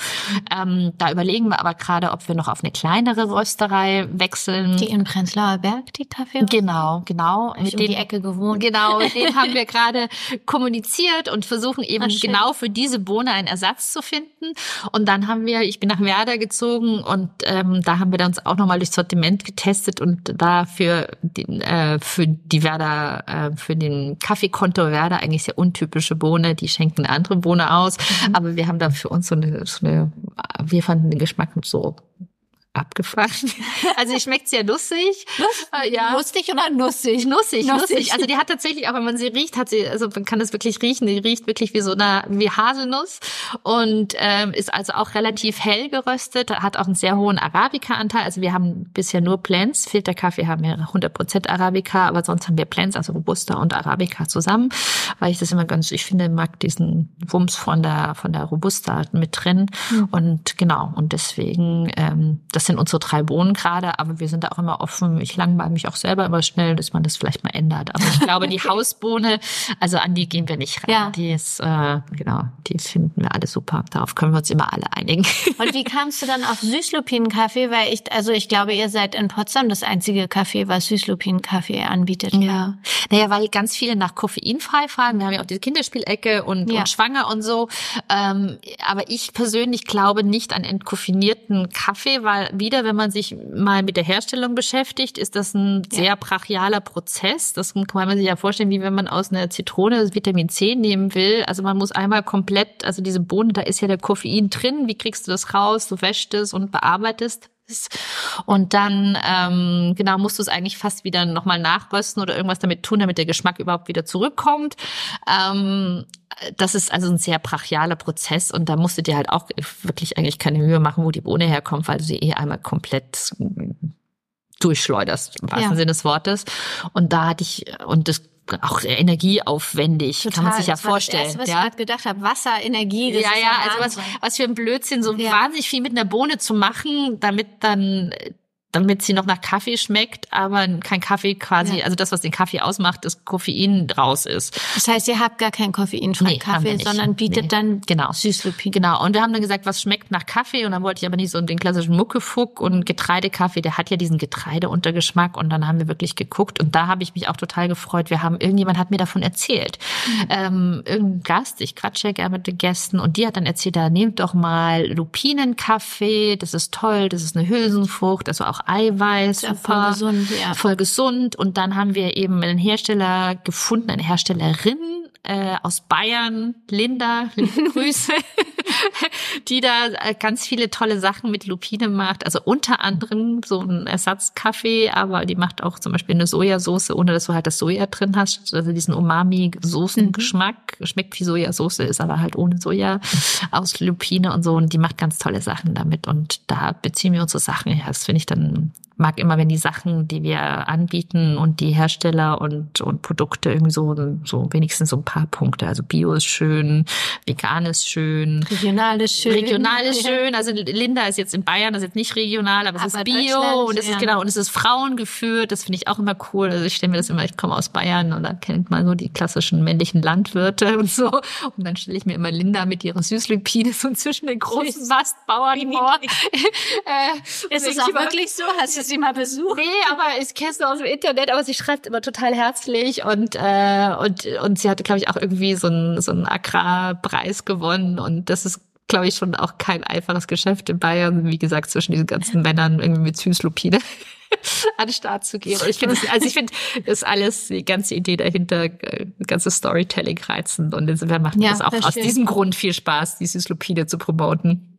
Ähm, da überlegen wir aber gerade, ob wir noch auf eine kleinere Rösterei wechseln. Die in Prenzlauer Berg, die Kaffee? Genau, genau Genau, mit um dem, die Ecke gewohnt. Genau, mit dem haben wir gerade kommuniziert und versuchen eben Ach, genau für diese Bohne einen Ersatz zu finden. Und dann haben wir, ich bin nach Werder gezogen und ähm, da haben wir dann uns auch nochmal durchs Sortiment getestet und da für, den, äh, für die Werder, äh, für den Kaffeekonto Werder eigentlich sehr untypische Bohne. Die schenken andere Bohne aus. Mhm. Aber wir haben da für uns so eine, so eine wir fanden den Geschmack so abgefahren. Also die schmeckt sehr nussig. Nuss, äh, ja. Lustig oder nussig? Nussig, nussig. Also die hat tatsächlich, auch wenn man sie riecht, hat sie, also man kann das wirklich riechen. Die riecht wirklich wie so eine, wie Haselnuss und ähm, ist also auch relativ hell geröstet. Hat auch einen sehr hohen Arabica-Anteil. Also wir haben bisher nur Blends. Filterkaffee haben wir 100% Arabica, aber sonst haben wir Blends, also Robusta und Arabica zusammen, weil ich das immer ganz, ich finde, mag diesen Wumms von der von der Robusta mit drin mhm. und genau und deswegen ähm, das das sind unsere drei Bohnen gerade, aber wir sind da auch immer offen. Ich langweile mich auch selber immer schnell, dass man das vielleicht mal ändert. Aber ich glaube, die Hausbohne, also an die gehen wir nicht ran. Ja. Die ist, äh, genau, die finden wir alle super. Darauf können wir uns immer alle einigen. Und wie kamst du dann auf Süßlupinenkaffee? Weil ich, also ich glaube, ihr seid in Potsdam das einzige Café, was Süßlupinenkaffee anbietet. Ja. Naja, weil ganz viele nach koffeinfrei fragen. Wir haben ja auch diese Kinderspielecke und, ja. und schwanger und so. Ähm, aber ich persönlich glaube nicht an entkoffinierten Kaffee, weil wieder, wenn man sich mal mit der Herstellung beschäftigt, ist das ein sehr ja. brachialer Prozess. Das kann man sich ja vorstellen, wie wenn man aus einer Zitrone das Vitamin C nehmen will. Also man muss einmal komplett, also diese Bohne, da ist ja der Koffein drin. Wie kriegst du das raus? Du wäschst es und bearbeitest und dann ähm, genau musst du es eigentlich fast wieder nochmal nachrösten oder irgendwas damit tun, damit der Geschmack überhaupt wieder zurückkommt. Ähm, das ist also ein sehr brachialer Prozess und da musst du dir halt auch wirklich eigentlich keine Mühe machen, wo die Bohne herkommt, weil du sie eh einmal komplett durchschleuderst, im wahrsten ja. Sinne des Wortes. Und da hatte ich, und das auch energieaufwendig, Total, kann man sich ja vorstellen. Das, Erste, was ja? ich gerade gedacht habe, Wasser, Energie. Das ja, ja, also was, was für ein Blödsinn, so ja. wahnsinnig viel mit einer Bohne zu machen, damit dann damit sie noch nach Kaffee schmeckt, aber kein Kaffee quasi, ja. also das, was den Kaffee ausmacht, das Koffein draus ist. Das heißt, ihr habt gar keinen koffeinfreien nee, Kaffee, sondern bietet nee. dann genau. Süßlupin. Genau. Und wir haben dann gesagt, was schmeckt nach Kaffee? Und dann wollte ich aber nicht so den klassischen Muckefuck und Getreidekaffee, der hat ja diesen Getreideuntergeschmack. Und dann haben wir wirklich geguckt und da habe ich mich auch total gefreut. Wir haben, irgendjemand hat mir davon erzählt. Mhm. Ähm, irgendein Gast, ich quatsche ja gerne mit den Gästen und die hat dann erzählt, da nehmt doch mal Lupinenkaffee, das ist toll, das ist eine Hülsenfrucht, also auch Eiweiß, ja, super, voll gesund, ja. voll gesund. Und dann haben wir eben einen Hersteller gefunden, eine Herstellerin äh, aus Bayern, Linda, Grüße, die da äh, ganz viele tolle Sachen mit Lupine macht. Also unter anderem so ein Ersatzkaffee, aber die macht auch zum Beispiel eine Sojasauce, ohne dass du halt das Soja drin hast. Also diesen Umami-Soßengeschmack. Mhm. Schmeckt wie Sojasauce, ist aber halt ohne Soja aus Lupine und so. Und die macht ganz tolle Sachen damit. Und da beziehen wir unsere Sachen her. Das finde ich dann mag immer, wenn die Sachen, die wir anbieten und die Hersteller und, und Produkte irgendwie so, so wenigstens so ein paar Punkte. Also Bio ist schön, vegan ist schön. Regional ist schön. Regional ist schön. Also Linda ist jetzt in Bayern, das ist jetzt nicht regional, aber, aber es ist Bio und es ist genau, und es ist frauengeführt. Das finde ich auch immer cool. Also ich stelle mir das immer, ich komme aus Bayern und da kennt man so die klassischen männlichen Landwirte und so. Und dann stelle ich mir immer Linda mit ihrer Süßlupine so zwischen den großen Mastbauern vor. äh, ist es auch wirklich so? Hast du sie mal besucht? Nee, aber ich kenne sie aus dem Internet, aber sie schreibt immer total herzlich und äh, und und sie hatte glaube ich auch irgendwie so einen so einen Agrarpreis gewonnen und das ist glaube ich schon auch kein einfaches Geschäft in Bayern, wie gesagt, zwischen diesen ganzen Männern irgendwie mit Süßlupine an den Start zu gehen. Und ich finde, also ich finde, das alles, die ganze Idee dahinter, äh, ganze Storytelling reizend. Und insofern macht ja, das auch aus diesem Grund viel Spaß, die Süßlupine zu promoten.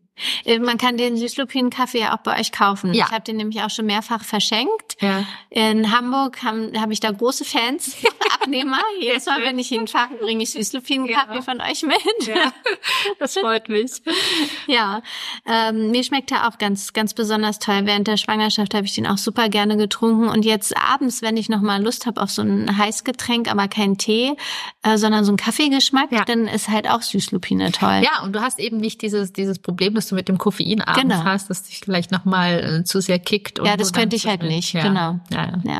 Äh, man kann den Süßlupinen-Kaffee ja auch bei euch kaufen. Ja. Ich habe den nämlich auch schon mehrfach verschenkt. Ja. In Hamburg habe hab ich da große Fans, Abnehmer. Jedes Mal, wenn ich hinfahre, bringe ich Süßlupinen-Kaffee ja. von euch mit. Ja. Das freut mich. Ja, ähm, mir schmeckt er auch ganz, ganz besonders toll. Während der Schwangerschaft habe ich den auch super gerne getrunken. Und jetzt abends, wenn ich noch mal Lust habe auf so ein Heißgetränk, aber kein Tee, äh, sondern so ein Kaffeegeschmack, ja. dann ist halt auch Süßlupine toll. Ja, und du hast eben nicht dieses, dieses Problem, dass du mit dem Koffein abends genau. hast, dass dich vielleicht nochmal äh, zu sehr kickt. ja, das könnte ich halt nicht, ja. genau. Ja, ja.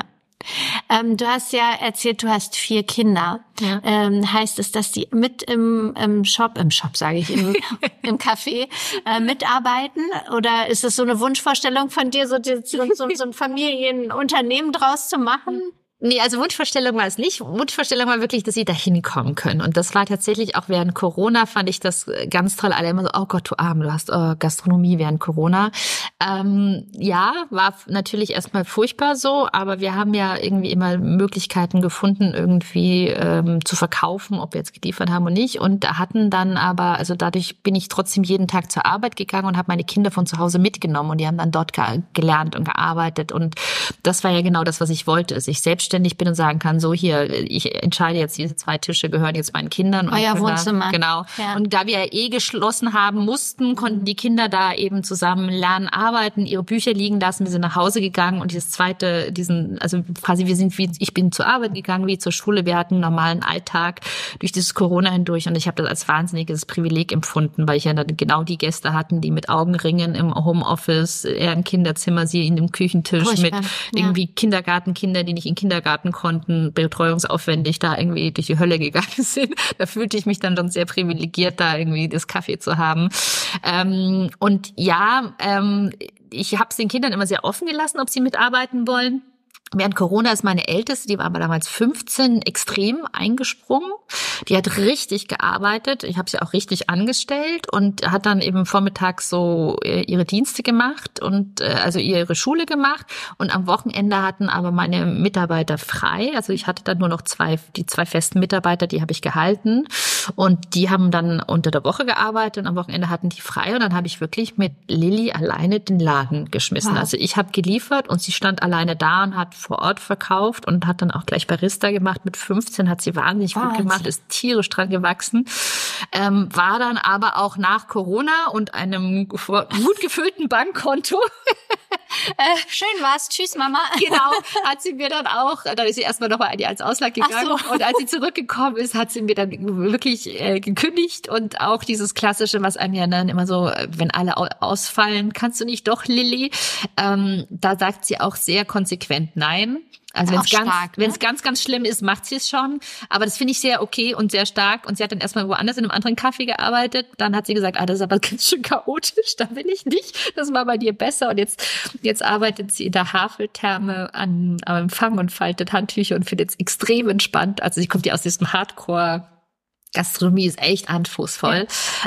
Ähm, du hast ja erzählt, du hast vier Kinder. Ja. Ähm, heißt es, dass die mit im, im Shop, im Shop sage ich, im, im Café äh, mitarbeiten? Oder ist es so eine Wunschvorstellung von dir, so, so, so, so ein Familienunternehmen draus zu machen? Nee, also Wunschvorstellung war es nicht. Wunschvorstellung war wirklich, dass sie da hinkommen können. Und das war tatsächlich auch während Corona, fand ich das ganz toll. Alle immer so, oh Gott, du Arm, du hast oh, Gastronomie während Corona. Ähm, ja, war natürlich erstmal furchtbar so, aber wir haben ja irgendwie immer Möglichkeiten gefunden, irgendwie ähm, zu verkaufen, ob wir jetzt geliefert haben oder nicht. Und hatten dann aber, also dadurch bin ich trotzdem jeden Tag zur Arbeit gegangen und habe meine Kinder von zu Hause mitgenommen und die haben dann dort gelernt und gearbeitet. Und das war ja genau das, was ich wollte, sich selbstständig selbstständig bin und sagen kann, so hier, ich entscheide jetzt, diese zwei Tische gehören jetzt meinen Kindern. Euer Wohnzimmer. Da, genau. Ja. Und da wir ja eh geschlossen haben mussten, konnten die Kinder da eben zusammen lernen, arbeiten, ihre Bücher liegen lassen. Wir sind nach Hause gegangen und dieses zweite, diesen, also quasi wir sind wie, ich bin zur Arbeit gegangen, wie zur Schule. Wir hatten einen normalen Alltag durch dieses Corona hindurch und ich habe das als wahnsinniges Privileg empfunden, weil ich ja dann genau die Gäste hatten, die mit Augenringen im Homeoffice, er im Kinderzimmer, sie in dem Küchentisch Furchtbar. mit irgendwie Kindergartenkinder, die nicht in Kindergarten Kindergarten konnten, betreuungsaufwendig da irgendwie durch die Hölle gegangen sind. Da fühlte ich mich dann schon sehr privilegiert, da irgendwie das Kaffee zu haben. Ähm, und ja, ähm, ich habe es den Kindern immer sehr offen gelassen, ob sie mitarbeiten wollen. Während Corona ist meine Älteste, die war aber damals 15, extrem eingesprungen. Die hat richtig gearbeitet. Ich habe sie auch richtig angestellt und hat dann eben vormittags so äh, ihre Dienste gemacht und äh, also ihre Schule gemacht. Und am Wochenende hatten aber meine Mitarbeiter frei. Also ich hatte dann nur noch zwei, die zwei festen Mitarbeiter, die habe ich gehalten. Und die haben dann unter der Woche gearbeitet und am Wochenende hatten die frei. Und dann habe ich wirklich mit Lilly alleine den Laden geschmissen. Wow. Also ich habe geliefert und sie stand alleine da und hat vor Ort verkauft und hat dann auch gleich Barista gemacht. Mit 15 hat sie wahnsinnig Wahnsinn. gut gemacht, ist tierisch dran gewachsen. Ähm, war dann aber auch nach Corona und einem gut gefüllten Bankkonto Äh, schön war's. Tschüss, Mama. Genau, hat sie mir dann auch, dann ist sie erstmal nochmal in die als Auslag gegangen. So. Und als sie zurückgekommen ist, hat sie mir dann wirklich äh, gekündigt und auch dieses klassische, was einem ja dann immer so, wenn alle ausfallen, kannst du nicht doch, Lilly? Ähm, da sagt sie auch sehr konsequent Nein. Also wenn es ganz, ne? ganz, ganz schlimm ist, macht sie es schon. Aber das finde ich sehr okay und sehr stark. Und sie hat dann erstmal woanders in einem anderen Kaffee gearbeitet. Dann hat sie gesagt, ah, das ist aber ganz schön chaotisch. Da will ich nicht. Das war bei dir besser. Und jetzt, jetzt arbeitet sie in der Haveltherme an, am Empfang und faltet Handtücher und findet es extrem entspannt. Also sie kommt ja aus diesem Hardcore Gastronomie ist echt anspruchsvoll.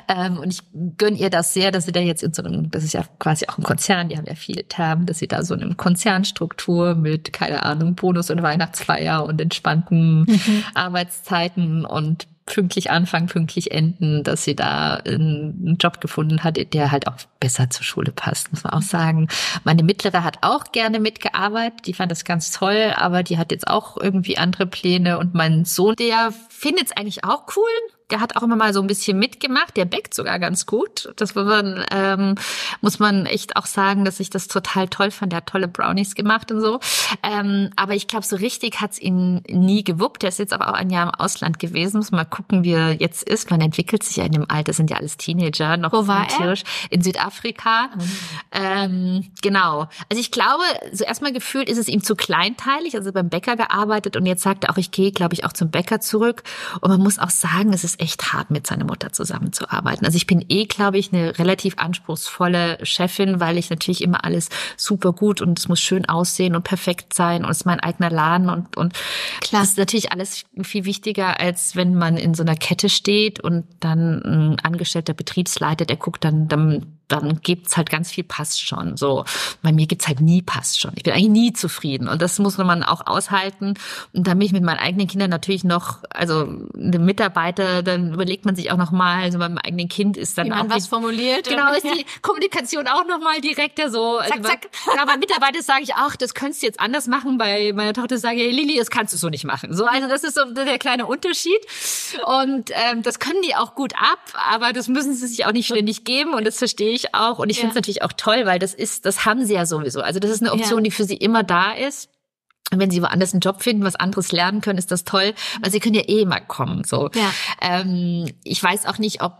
Ja. Ähm, und ich gönne ihr das sehr, dass sie da jetzt in so einem, das ist ja quasi auch ein Konzern, die haben ja viele Termen, dass sie da so eine Konzernstruktur mit, keine Ahnung, Bonus- und Weihnachtsfeier und entspannten mhm. Arbeitszeiten und pünktlich anfangen, pünktlich enden, dass sie da einen Job gefunden hat, der halt auch besser zur Schule passt, muss man auch sagen. Meine mittlere hat auch gerne mitgearbeitet, die fand das ganz toll, aber die hat jetzt auch irgendwie andere Pläne und mein Sohn, der findet es eigentlich auch cool, der hat auch immer mal so ein bisschen mitgemacht. Der backt sogar ganz gut. Das man, ähm, muss man echt auch sagen, dass ich das total toll fand. Der hat tolle Brownies gemacht und so. Ähm, aber ich glaube, so richtig hat's ihn nie gewuppt. Der ist jetzt aber auch ein Jahr im Ausland gewesen. Muss mal gucken, wie er jetzt ist. Man entwickelt sich ja in dem Alter, sind ja alles Teenager. Noch Wo war er? In Südafrika. Mhm. Ähm, genau. Also ich glaube, so erstmal gefühlt ist es ihm zu kleinteilig. Also beim Bäcker gearbeitet und jetzt sagt er auch, ich gehe, glaube ich, auch zum Bäcker zurück. Und man muss auch sagen, es ist echt hart, mit seiner Mutter zusammenzuarbeiten. Also ich bin eh, glaube ich, eine relativ anspruchsvolle Chefin, weil ich natürlich immer alles super gut und es muss schön aussehen und perfekt sein und es ist mein eigener Laden und, und Klar. das ist natürlich alles viel wichtiger, als wenn man in so einer Kette steht und dann ein angestellter Betriebsleiter, der guckt dann, dann dann gibt's halt ganz viel passt schon. So, bei mir gibt's halt nie passt schon. Ich bin eigentlich nie zufrieden und das muss man auch aushalten. Und dann bin ich mit meinen eigenen Kindern natürlich noch, also eine Mitarbeiter, dann überlegt man sich auch noch mal, also beim eigenen Kind ist dann Wie man auch was formuliert. Genau, ist die Kommunikation auch noch mal direkter so. Zack, also zack. Bei, bei Mitarbeitern sage ich, ach, das könntest du jetzt anders machen. Bei meiner Tochter sage ich, hey, Lili, das kannst du so nicht machen. So, also das ist so der kleine Unterschied. Und ähm, das können die auch gut ab, aber das müssen sie sich auch nicht ständig geben und das verstehe ich auch. Und ich ja. finde es natürlich auch toll, weil das ist, das haben sie ja sowieso. Also das ist eine Option, ja. die für sie immer da ist. Und wenn sie woanders einen Job finden, was anderes lernen können, ist das toll, weil sie können ja eh immer kommen. So, ja. ähm, ich weiß auch nicht, ob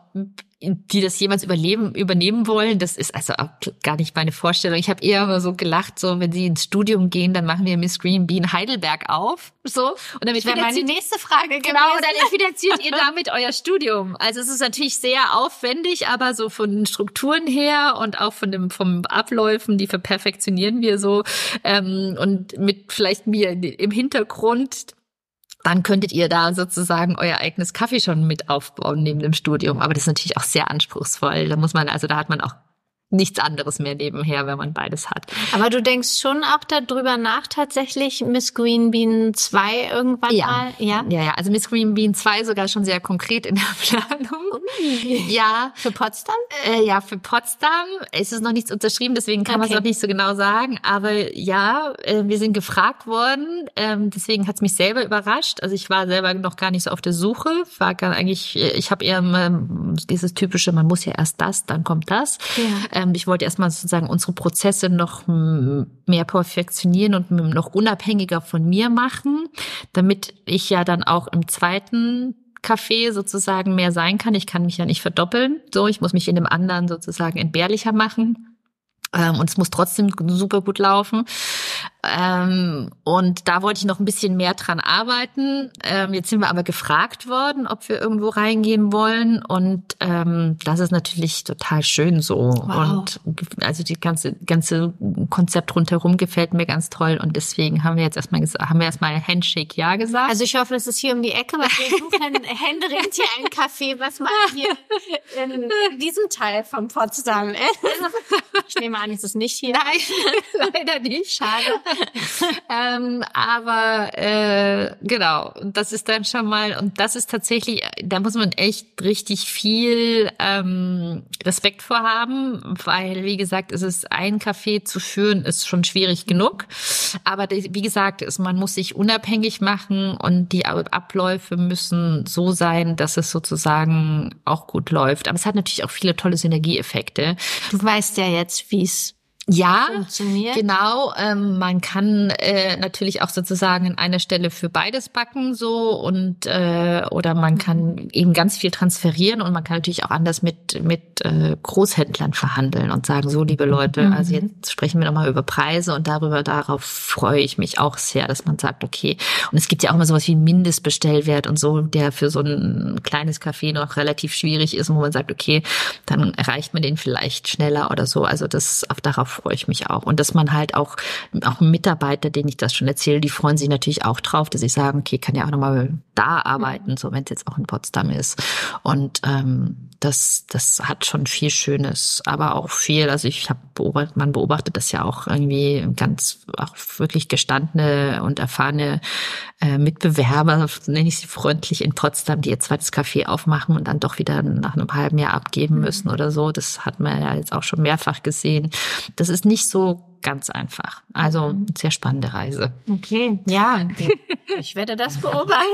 die das jemals überleben, übernehmen wollen, das ist also auch gar nicht meine Vorstellung. Ich habe eher immer so gelacht, so wenn sie ins Studium gehen, dann machen wir Miss Green Bean Heidelberg auf, so und damit wäre meine nächste Frage genau, und dann finanziert ihr damit euer Studium. Also es ist natürlich sehr aufwendig, aber so von den Strukturen her und auch von dem vom Abläufen, die verperfektionieren wir so ähm, und mit vielleicht mir im Hintergrund dann könntet ihr da sozusagen euer eigenes Kaffee schon mit aufbauen neben dem Studium. Aber das ist natürlich auch sehr anspruchsvoll. Da muss man, also da hat man auch nichts anderes mehr nebenher, wenn man beides hat. Aber du denkst schon auch darüber nach, tatsächlich Miss Green Bean 2 irgendwann ja. mal? Ja, ja, ja. Also Miss Green Bean 2 sogar schon sehr konkret in der Planung. Ui. Ja. Für Potsdam? Äh, ja, für Potsdam. Es ist noch nichts unterschrieben, deswegen kann okay. man es noch nicht so genau sagen. Aber ja, äh, wir sind gefragt worden. Ähm, deswegen hat es mich selber überrascht. Also ich war selber noch gar nicht so auf der Suche. War gar eigentlich, äh, ich habe eher ähm, dieses typische, man muss ja erst das, dann kommt das. Ja ähm, ich wollte erstmal sozusagen unsere Prozesse noch mehr perfektionieren und noch unabhängiger von mir machen, damit ich ja dann auch im zweiten Café sozusagen mehr sein kann. Ich kann mich ja nicht verdoppeln. So, ich muss mich in dem anderen sozusagen entbehrlicher machen. Ähm, und es muss trotzdem super gut laufen. Ähm, und da wollte ich noch ein bisschen mehr dran arbeiten. Ähm, jetzt sind wir aber gefragt worden, ob wir irgendwo reingehen wollen. Und ähm, das ist natürlich total schön so. Wow. Und also die ganze ganze Konzept rundherum gefällt mir ganz toll. Und deswegen haben wir jetzt erstmal haben wir erstmal Handshake ja gesagt. Also ich hoffe, es ist hier um die Ecke, weil wir suchen händeringend hier ein Café, was man hier in, in diesem Teil von Potsdam ist. Ich nehme an, es ist nicht hier. Nein, leider nicht. Schade. ähm, aber äh, genau, das ist dann schon mal, und das ist tatsächlich, da muss man echt richtig viel ähm, Respekt vorhaben, weil, wie gesagt, es ist ein Café zu führen, ist schon schwierig genug. Aber wie gesagt, ist, man muss sich unabhängig machen und die Abläufe müssen so sein, dass es sozusagen auch gut läuft. Aber es hat natürlich auch viele tolle Synergieeffekte. Du weißt ja jetzt, wie es ja, genau. Ähm, man kann äh, natürlich auch sozusagen an einer Stelle für beides backen so und äh, oder man mhm. kann eben ganz viel transferieren und man kann natürlich auch anders mit mit äh, Großhändlern verhandeln und sagen so liebe Leute, mhm. also jetzt sprechen wir nochmal über Preise und darüber darauf freue ich mich auch sehr, dass man sagt okay und es gibt ja auch immer sowas wie einen Mindestbestellwert und so, der für so ein kleines Café noch relativ schwierig ist, wo man sagt okay, dann erreicht man den vielleicht schneller oder so. Also das auf darauf freue ich mich auch. Und dass man halt auch, auch Mitarbeiter, denen ich das schon erzähle, die freuen sich natürlich auch drauf, dass sie sagen, okay, kann ja auch nochmal da arbeiten, so wenn es jetzt auch in Potsdam ist. Und ähm, das, das hat schon viel Schönes, aber auch viel, also ich habe beobachtet, man beobachtet das ja auch irgendwie ganz auch wirklich gestandene und erfahrene äh, Mitbewerber, nenne ich sie freundlich, in Potsdam, die ihr zweites Café aufmachen und dann doch wieder nach einem halben Jahr abgeben mhm. müssen oder so. Das hat man ja jetzt auch schon mehrfach gesehen. Das ist nicht so ganz einfach. Also mhm. sehr spannende Reise. Okay, ja, ich werde das beobachten.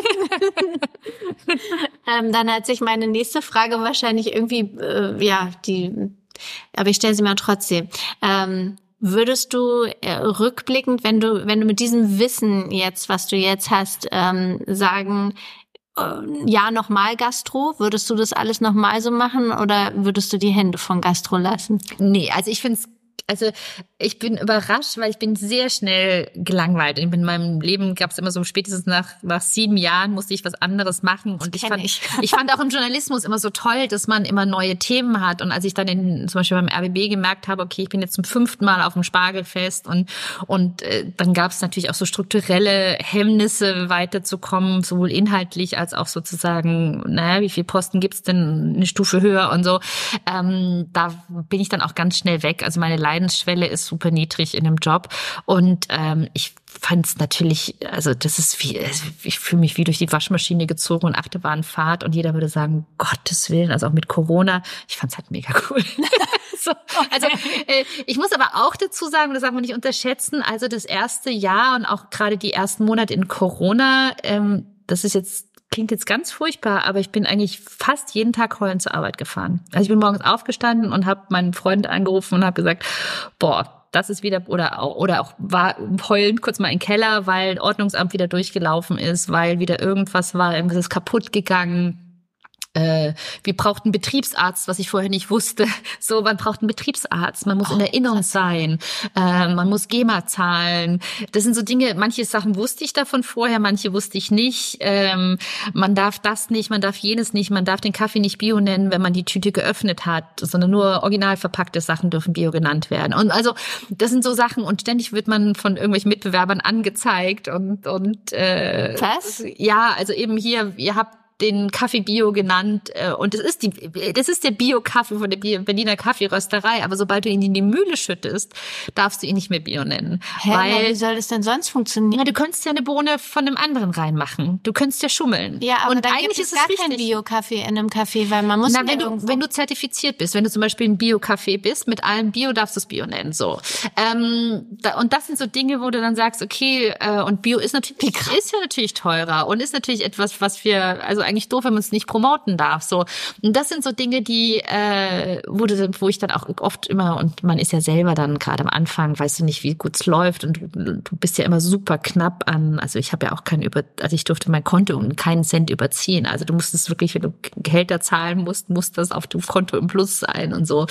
ähm, dann hat sich meine nächste Frage wahrscheinlich irgendwie, äh, ja, die, aber ich stelle sie mal trotzdem. Ähm, Würdest du äh, rückblickend, wenn du, wenn du mit diesem Wissen jetzt, was du jetzt hast, ähm, sagen, äh, ja, nochmal Gastro? Würdest du das alles nochmal so machen oder würdest du die Hände von Gastro lassen? Nee, also ich finde es also ich bin überrascht, weil ich bin sehr schnell gelangweilt. In meinem Leben gab es immer so spätestens nach nach sieben Jahren musste ich was anderes machen und ich fand ich. ich fand auch im Journalismus immer so toll, dass man immer neue Themen hat und als ich dann in, zum Beispiel beim RBB gemerkt habe, okay, ich bin jetzt zum fünften Mal auf dem Spargelfest und und äh, dann gab es natürlich auch so strukturelle Hemmnisse weiterzukommen, sowohl inhaltlich als auch sozusagen, naja, wie viel Posten gibt's denn eine Stufe höher und so. Ähm, da bin ich dann auch ganz schnell weg. Also meine Leidensschwelle ist super niedrig in dem Job. Und ähm, ich fand es natürlich, also das ist wie, ich fühle mich wie durch die Waschmaschine gezogen und Achterbahnfahrt und jeder würde sagen, Gottes Willen, also auch mit Corona, ich fand es halt mega cool. so, also äh, ich muss aber auch dazu sagen, das darf man nicht unterschätzen, also das erste Jahr und auch gerade die ersten Monate in Corona, ähm, das ist jetzt klingt jetzt ganz furchtbar, aber ich bin eigentlich fast jeden Tag heulen zur Arbeit gefahren. Also ich bin morgens aufgestanden und habe meinen Freund angerufen und habe gesagt, boah, das ist wieder oder auch, oder auch war heulend kurz mal in den Keller, weil Ordnungsamt wieder durchgelaufen ist, weil wieder irgendwas war, irgendwas ist kaputt gegangen. Äh, wir brauchten Betriebsarzt, was ich vorher nicht wusste. So, man braucht einen Betriebsarzt, man muss oh, in Erinnerung sein, äh, man muss GEMA zahlen. Das sind so Dinge, manche Sachen wusste ich davon vorher, manche wusste ich nicht. Ähm, man darf das nicht, man darf jenes nicht, man darf den Kaffee nicht Bio nennen, wenn man die Tüte geöffnet hat, sondern nur original verpackte Sachen dürfen Bio genannt werden. Und also das sind so Sachen und ständig wird man von irgendwelchen Mitbewerbern angezeigt und und äh, was? Ja, also eben hier, ihr habt den Kaffee Bio genannt äh, und das ist die das ist der Bio Kaffee von der Berliner Kaffeerösterei, aber sobald du ihn in die Mühle schüttest, darfst du ihn nicht mehr Bio nennen, Hä, weil wie soll das denn sonst funktionieren? Na, du könntest ja eine Bohne von einem anderen reinmachen. Du könntest ja schummeln. Ja, aber und eigentlich ist es gar kein Bio Kaffee in einem Kaffee, weil man muss Na, wenn du wenn du zertifiziert bist, wenn du zum Beispiel ein Bio Kaffee bist mit allem Bio, darfst du es Bio nennen so. Ähm, da, und das sind so Dinge, wo du dann sagst, okay, äh, und Bio ist natürlich ist ja natürlich teurer und ist natürlich etwas, was wir also eigentlich doof, wenn man es nicht promoten darf. So und das sind so Dinge, die äh, wo, du, wo ich dann auch oft immer und man ist ja selber dann gerade am Anfang, weißt du nicht, wie gut es läuft und du, du bist ja immer super knapp an. Also ich habe ja auch kein über, also ich durfte mein Konto um keinen Cent überziehen. Also du musstest wirklich, wenn du Gehälter zahlen musst, muss das auf dem Konto im Plus sein und so.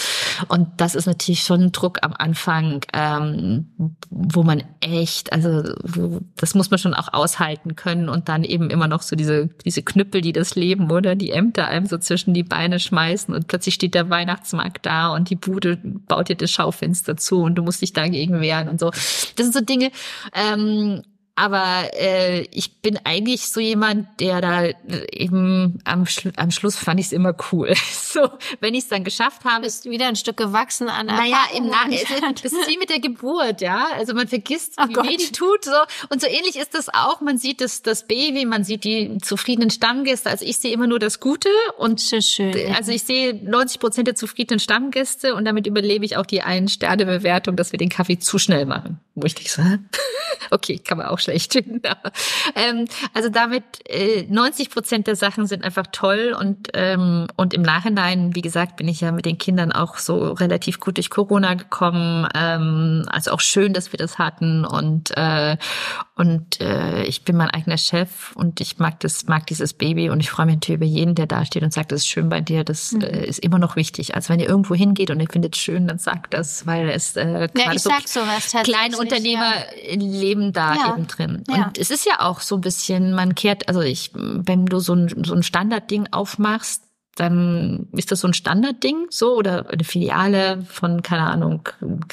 Und das ist natürlich schon ein Druck am Anfang, ähm, wo man echt, also wo, das muss man schon auch aushalten können und dann eben immer noch so diese diese Knüppel, die das Leben oder die Ämter einem so zwischen die Beine schmeißen und plötzlich steht der Weihnachtsmarkt da und die Bude baut dir das Schaufenster zu und du musst dich dagegen wehren und so. Das sind so Dinge, ähm, aber äh, ich bin eigentlich so jemand, der da eben am, Schlu am Schluss fand ich es immer cool. So, wenn ich es dann geschafft habe. Bist wieder ein Stück gewachsen an der Naja, im Nachhinein. Das ist wie mit der Geburt, ja. Also man vergisst, oh wie Gott. weh die tut. So. Und so ähnlich ist das auch. Man sieht das, das Baby, man sieht die zufriedenen Stammgäste. Also ich sehe immer nur das Gute. Und schön, also ich sehe 90 Prozent der zufriedenen Stammgäste und damit überlebe ich auch die einen Sterne Bewertung, dass wir den Kaffee zu schnell machen. Wo ich nicht sagen. okay, kann man auch schlecht finden. ähm, also damit äh, 90 Prozent der Sachen sind einfach toll und ähm, und im Nachhinein, wie gesagt, bin ich ja mit den Kindern auch so relativ gut durch Corona gekommen. Ähm, also auch schön, dass wir das hatten und äh, und äh, ich bin mein eigener Chef und ich mag das, mag dieses Baby und ich freue mich natürlich über jeden, der da steht und sagt, das ist schön bei dir. Das mhm. äh, ist immer noch wichtig. Also wenn ihr irgendwo hingeht und ihr findet es schön, dann sagt das, weil es äh, ja, so kleine Unternehmer ja. leben da ja. eben drin. Ja. Und es ist ja auch so ein bisschen, man kehrt, also ich, wenn du so ein, so ein Standardding aufmachst, dann ist das so ein Standardding, so oder eine Filiale von keine Ahnung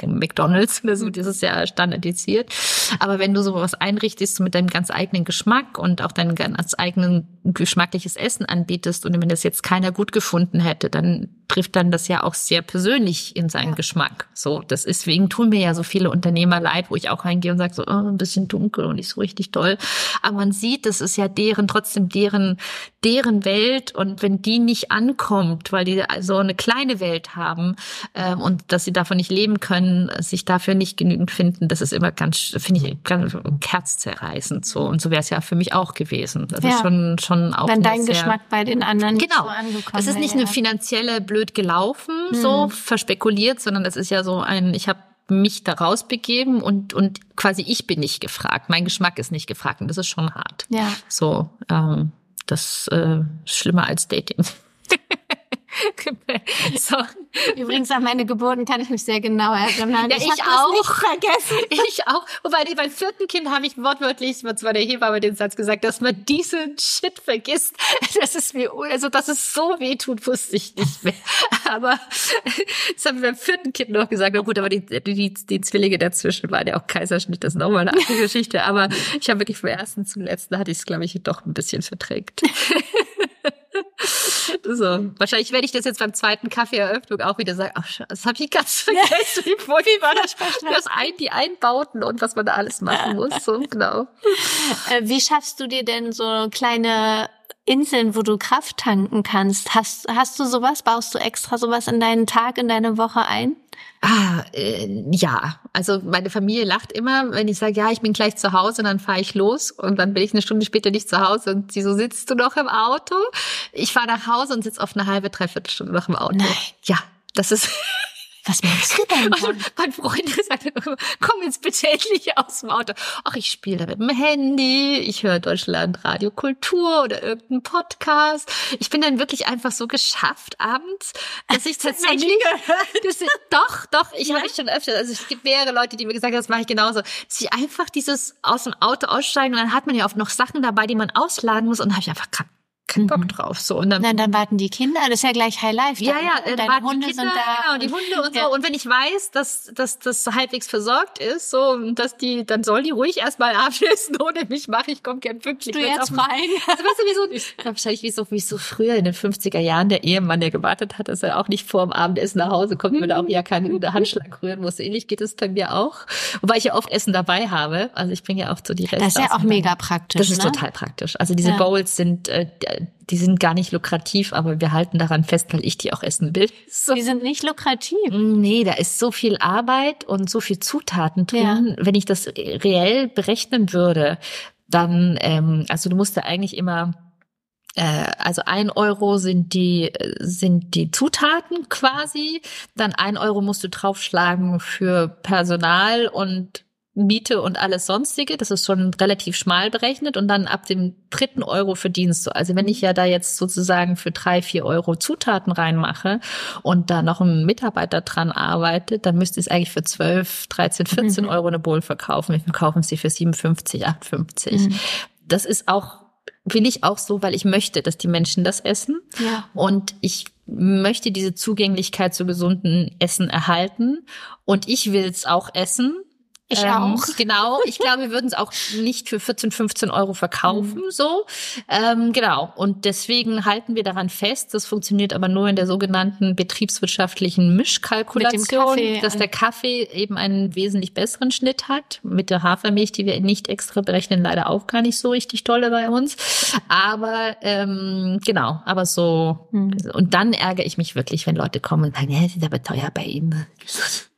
McDonald's oder so, das ist ja standardisiert. Aber wenn du sowas einrichtest mit deinem ganz eigenen Geschmack und auch dein ganz eigenen geschmackliches Essen anbietest und wenn das jetzt keiner gut gefunden hätte, dann trifft dann das ja auch sehr persönlich in seinen ja. Geschmack. So, das ist, deswegen tun mir ja so viele Unternehmer leid, wo ich auch reingehe und sage so, oh, ein bisschen dunkel und nicht so richtig toll. Aber man sieht, das ist ja deren, trotzdem deren, deren Welt und wenn die nicht ankommt, weil die so eine kleine Welt haben ähm, und dass sie davon nicht leben können, sich dafür nicht genügend finden, das ist immer ganz, finde ich, ganz herzzerreißend so. Und so wäre es ja für mich auch gewesen. Das ja. ist schon, schon auch. Wenn dein Geschmack bei den anderen genau. so angekommen Das ist nicht eine finanzielle blöd gelaufen, mhm. so verspekuliert, sondern das ist ja so ein, ich habe mich da rausbegeben und und quasi ich bin nicht gefragt, mein Geschmack ist nicht gefragt und das ist schon hart. Ja. So, ähm, das äh, ist schlimmer als Dating. so. Übrigens an meine Geburten kann ich mich sehr genau erinnern. Ja, ich, ich auch. vergessen. Ich auch. Wobei beim vierten Kind habe ich wortwörtlich, war der Hebamme den Satz gesagt, dass man diesen Shit vergisst. Das ist mir, also dass es so weh tut, wusste ich nicht mehr. Aber das habe ich beim vierten Kind noch gesagt. Na gut, aber die, die, die Zwillinge dazwischen waren ja auch Kaiserschnitt, das ist nochmal eine andere Geschichte. Aber ich habe wirklich vom ersten zum letzten hatte ich es, glaube ich, doch ein bisschen verdrängt. So, wahrscheinlich werde ich das jetzt beim zweiten Kaffeeeröffnung auch wieder sagen, ach, das habe ich ganz vergessen. Wie, war das? das ein, die Einbauten und was man da alles machen muss. So, genau. Äh, wie schaffst du dir denn so kleine Inseln, wo du Kraft tanken kannst? Hast, hast du sowas? Baust du extra sowas in deinen Tag, in deine Woche ein? Ah, äh, ja. Also meine Familie lacht immer, wenn ich sage, ja, ich bin gleich zu Hause und dann fahre ich los und dann bin ich eine Stunde später nicht zu Hause und sie so, sitzt du noch im Auto? Ich fahre nach Hause und sitze auf eine halbe, dreiviertel Stunde noch im Auto. Nein. Ja, das ist Was machst du denn? Also, mein Freund sagt, komm jetzt bitte endlich aus dem Auto. Ach, ich spiele da mit dem Handy, ich höre Deutschland Radio Kultur oder irgendeinen Podcast. Ich bin dann wirklich einfach so geschafft abends, dass ich tatsächlich, das, doch, doch, ich ja? habe ich schon öfter, also es gibt mehrere Leute, die mir gesagt haben, das mache ich genauso, dass ich einfach dieses aus dem Auto aussteigen und dann hat man ja oft noch Sachen dabei, die man ausladen muss und dann habe ich einfach keinen Bock mhm. drauf. So und dann, Na, dann warten die Kinder, das ist ja gleich High Life. Ja, ja, dann deine Hunde die Kinder, sind da. Genau, die Hunde und ja. so. Und wenn ich weiß, dass, dass das halbwegs versorgt ist, so dass die, dann sollen die ruhig erstmal Abendessen ohne mich machen. Ich komme gern pünktlich. Du jetzt rein. Also weißt du, wie so, wahrscheinlich wie so, wie so früher in den 50er Jahren der Ehemann, der gewartet hat, dass er auch nicht vor dem Abendessen nach Hause kommt, mhm. weil er auch ja keinen Handschlag rühren muss. Ähnlich geht es bei mir auch. Wobei ich ja oft Essen dabei habe. Also ich bringe ja auch so die Reste. Das ist ja auch mega praktisch. Das ist ne? total praktisch. Also diese ja. Bowls sind, äh, die sind gar nicht lukrativ, aber wir halten daran fest, weil ich die auch essen will. So. Die sind nicht lukrativ. Nee, da ist so viel Arbeit und so viel Zutaten drin. Ja. Wenn ich das reell berechnen würde, dann, ähm, also du musst da eigentlich immer äh, also ein Euro sind die sind die Zutaten quasi, dann ein Euro musst du draufschlagen für Personal und Miete und alles sonstige, das ist schon relativ schmal berechnet und dann ab dem dritten Euro verdienst du. Also wenn ich ja da jetzt sozusagen für drei, vier Euro Zutaten reinmache und da noch ein Mitarbeiter dran arbeitet, dann müsste es eigentlich für 12, 13, 14 mhm. Euro eine Bowl verkaufen. Wir verkaufen sie für 57, 58. Mhm. Das ist auch will ich auch so, weil ich möchte, dass die Menschen das essen. Ja. Und ich möchte diese Zugänglichkeit zu gesunden Essen erhalten. Und ich will es auch essen. Ich ähm, auch. Genau. Ich glaube, wir würden es auch nicht für 14, 15 Euro verkaufen, mhm. so. Ähm, genau. Und deswegen halten wir daran fest. Das funktioniert aber nur in der sogenannten betriebswirtschaftlichen Mischkalkulation, dass der Kaffee eben einen wesentlich besseren Schnitt hat. Mit der Hafermilch, die wir nicht extra berechnen, leider auch gar nicht so richtig tolle bei uns. Aber ähm, genau, aber so. Mhm. Und dann ärgere ich mich wirklich, wenn Leute kommen und sagen, ja, das ist aber teuer bei Ihnen.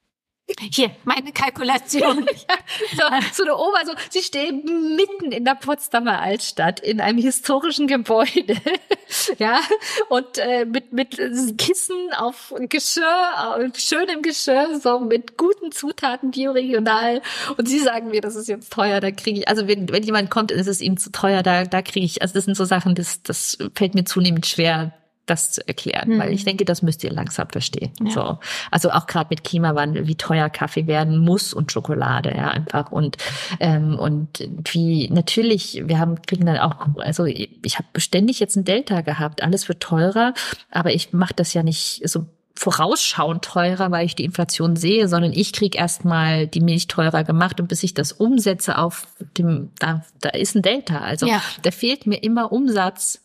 Hier, meine Kalkulation. ja, so, so eine Oma, so, sie stehen mitten in der Potsdamer Altstadt in einem historischen Gebäude, ja, und äh, mit mit Kissen auf Geschirr, auf schönem Geschirr, so mit guten Zutaten, bioregional. Und sie sagen mir, das ist jetzt teuer, da kriege ich, also wenn wenn jemand kommt, ist es ihm zu teuer, da da kriege ich, also das sind so Sachen, das das fällt mir zunehmend schwer, das zu erklären, mhm. weil ich denke, das müsst ihr langsam verstehen. Ja. So, also auch gerade mit Klimawandel, wie teuer Kaffee werden muss und Schokolade, ja einfach und ähm, und wie natürlich, wir haben kriegen dann auch, also ich habe ständig jetzt ein Delta gehabt, alles wird teurer, aber ich mache das ja nicht so vorausschauend teurer, weil ich die Inflation sehe, sondern ich krieg erstmal die Milch teurer gemacht und bis ich das umsetze auf dem, da, da ist ein Delta. Also ja. da fehlt mir immer Umsatz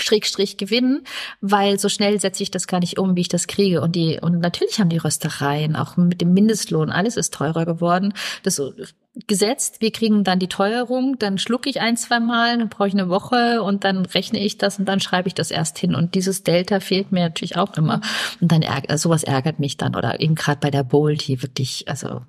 Schrägstrich gewinnen, weil so schnell setze ich das gar nicht um, wie ich das kriege. Und die, und natürlich haben die Röstereien, auch mit dem Mindestlohn, alles ist teurer geworden. Das gesetzt, wir kriegen dann die Teuerung, dann schlucke ich ein, zwei Mal, dann brauche ich eine Woche und dann rechne ich das und dann schreibe ich das erst hin. Und dieses Delta fehlt mir natürlich auch immer. Und dann ärgert, also sowas ärgert mich dann. Oder eben gerade bei der Bowl, die wirklich, also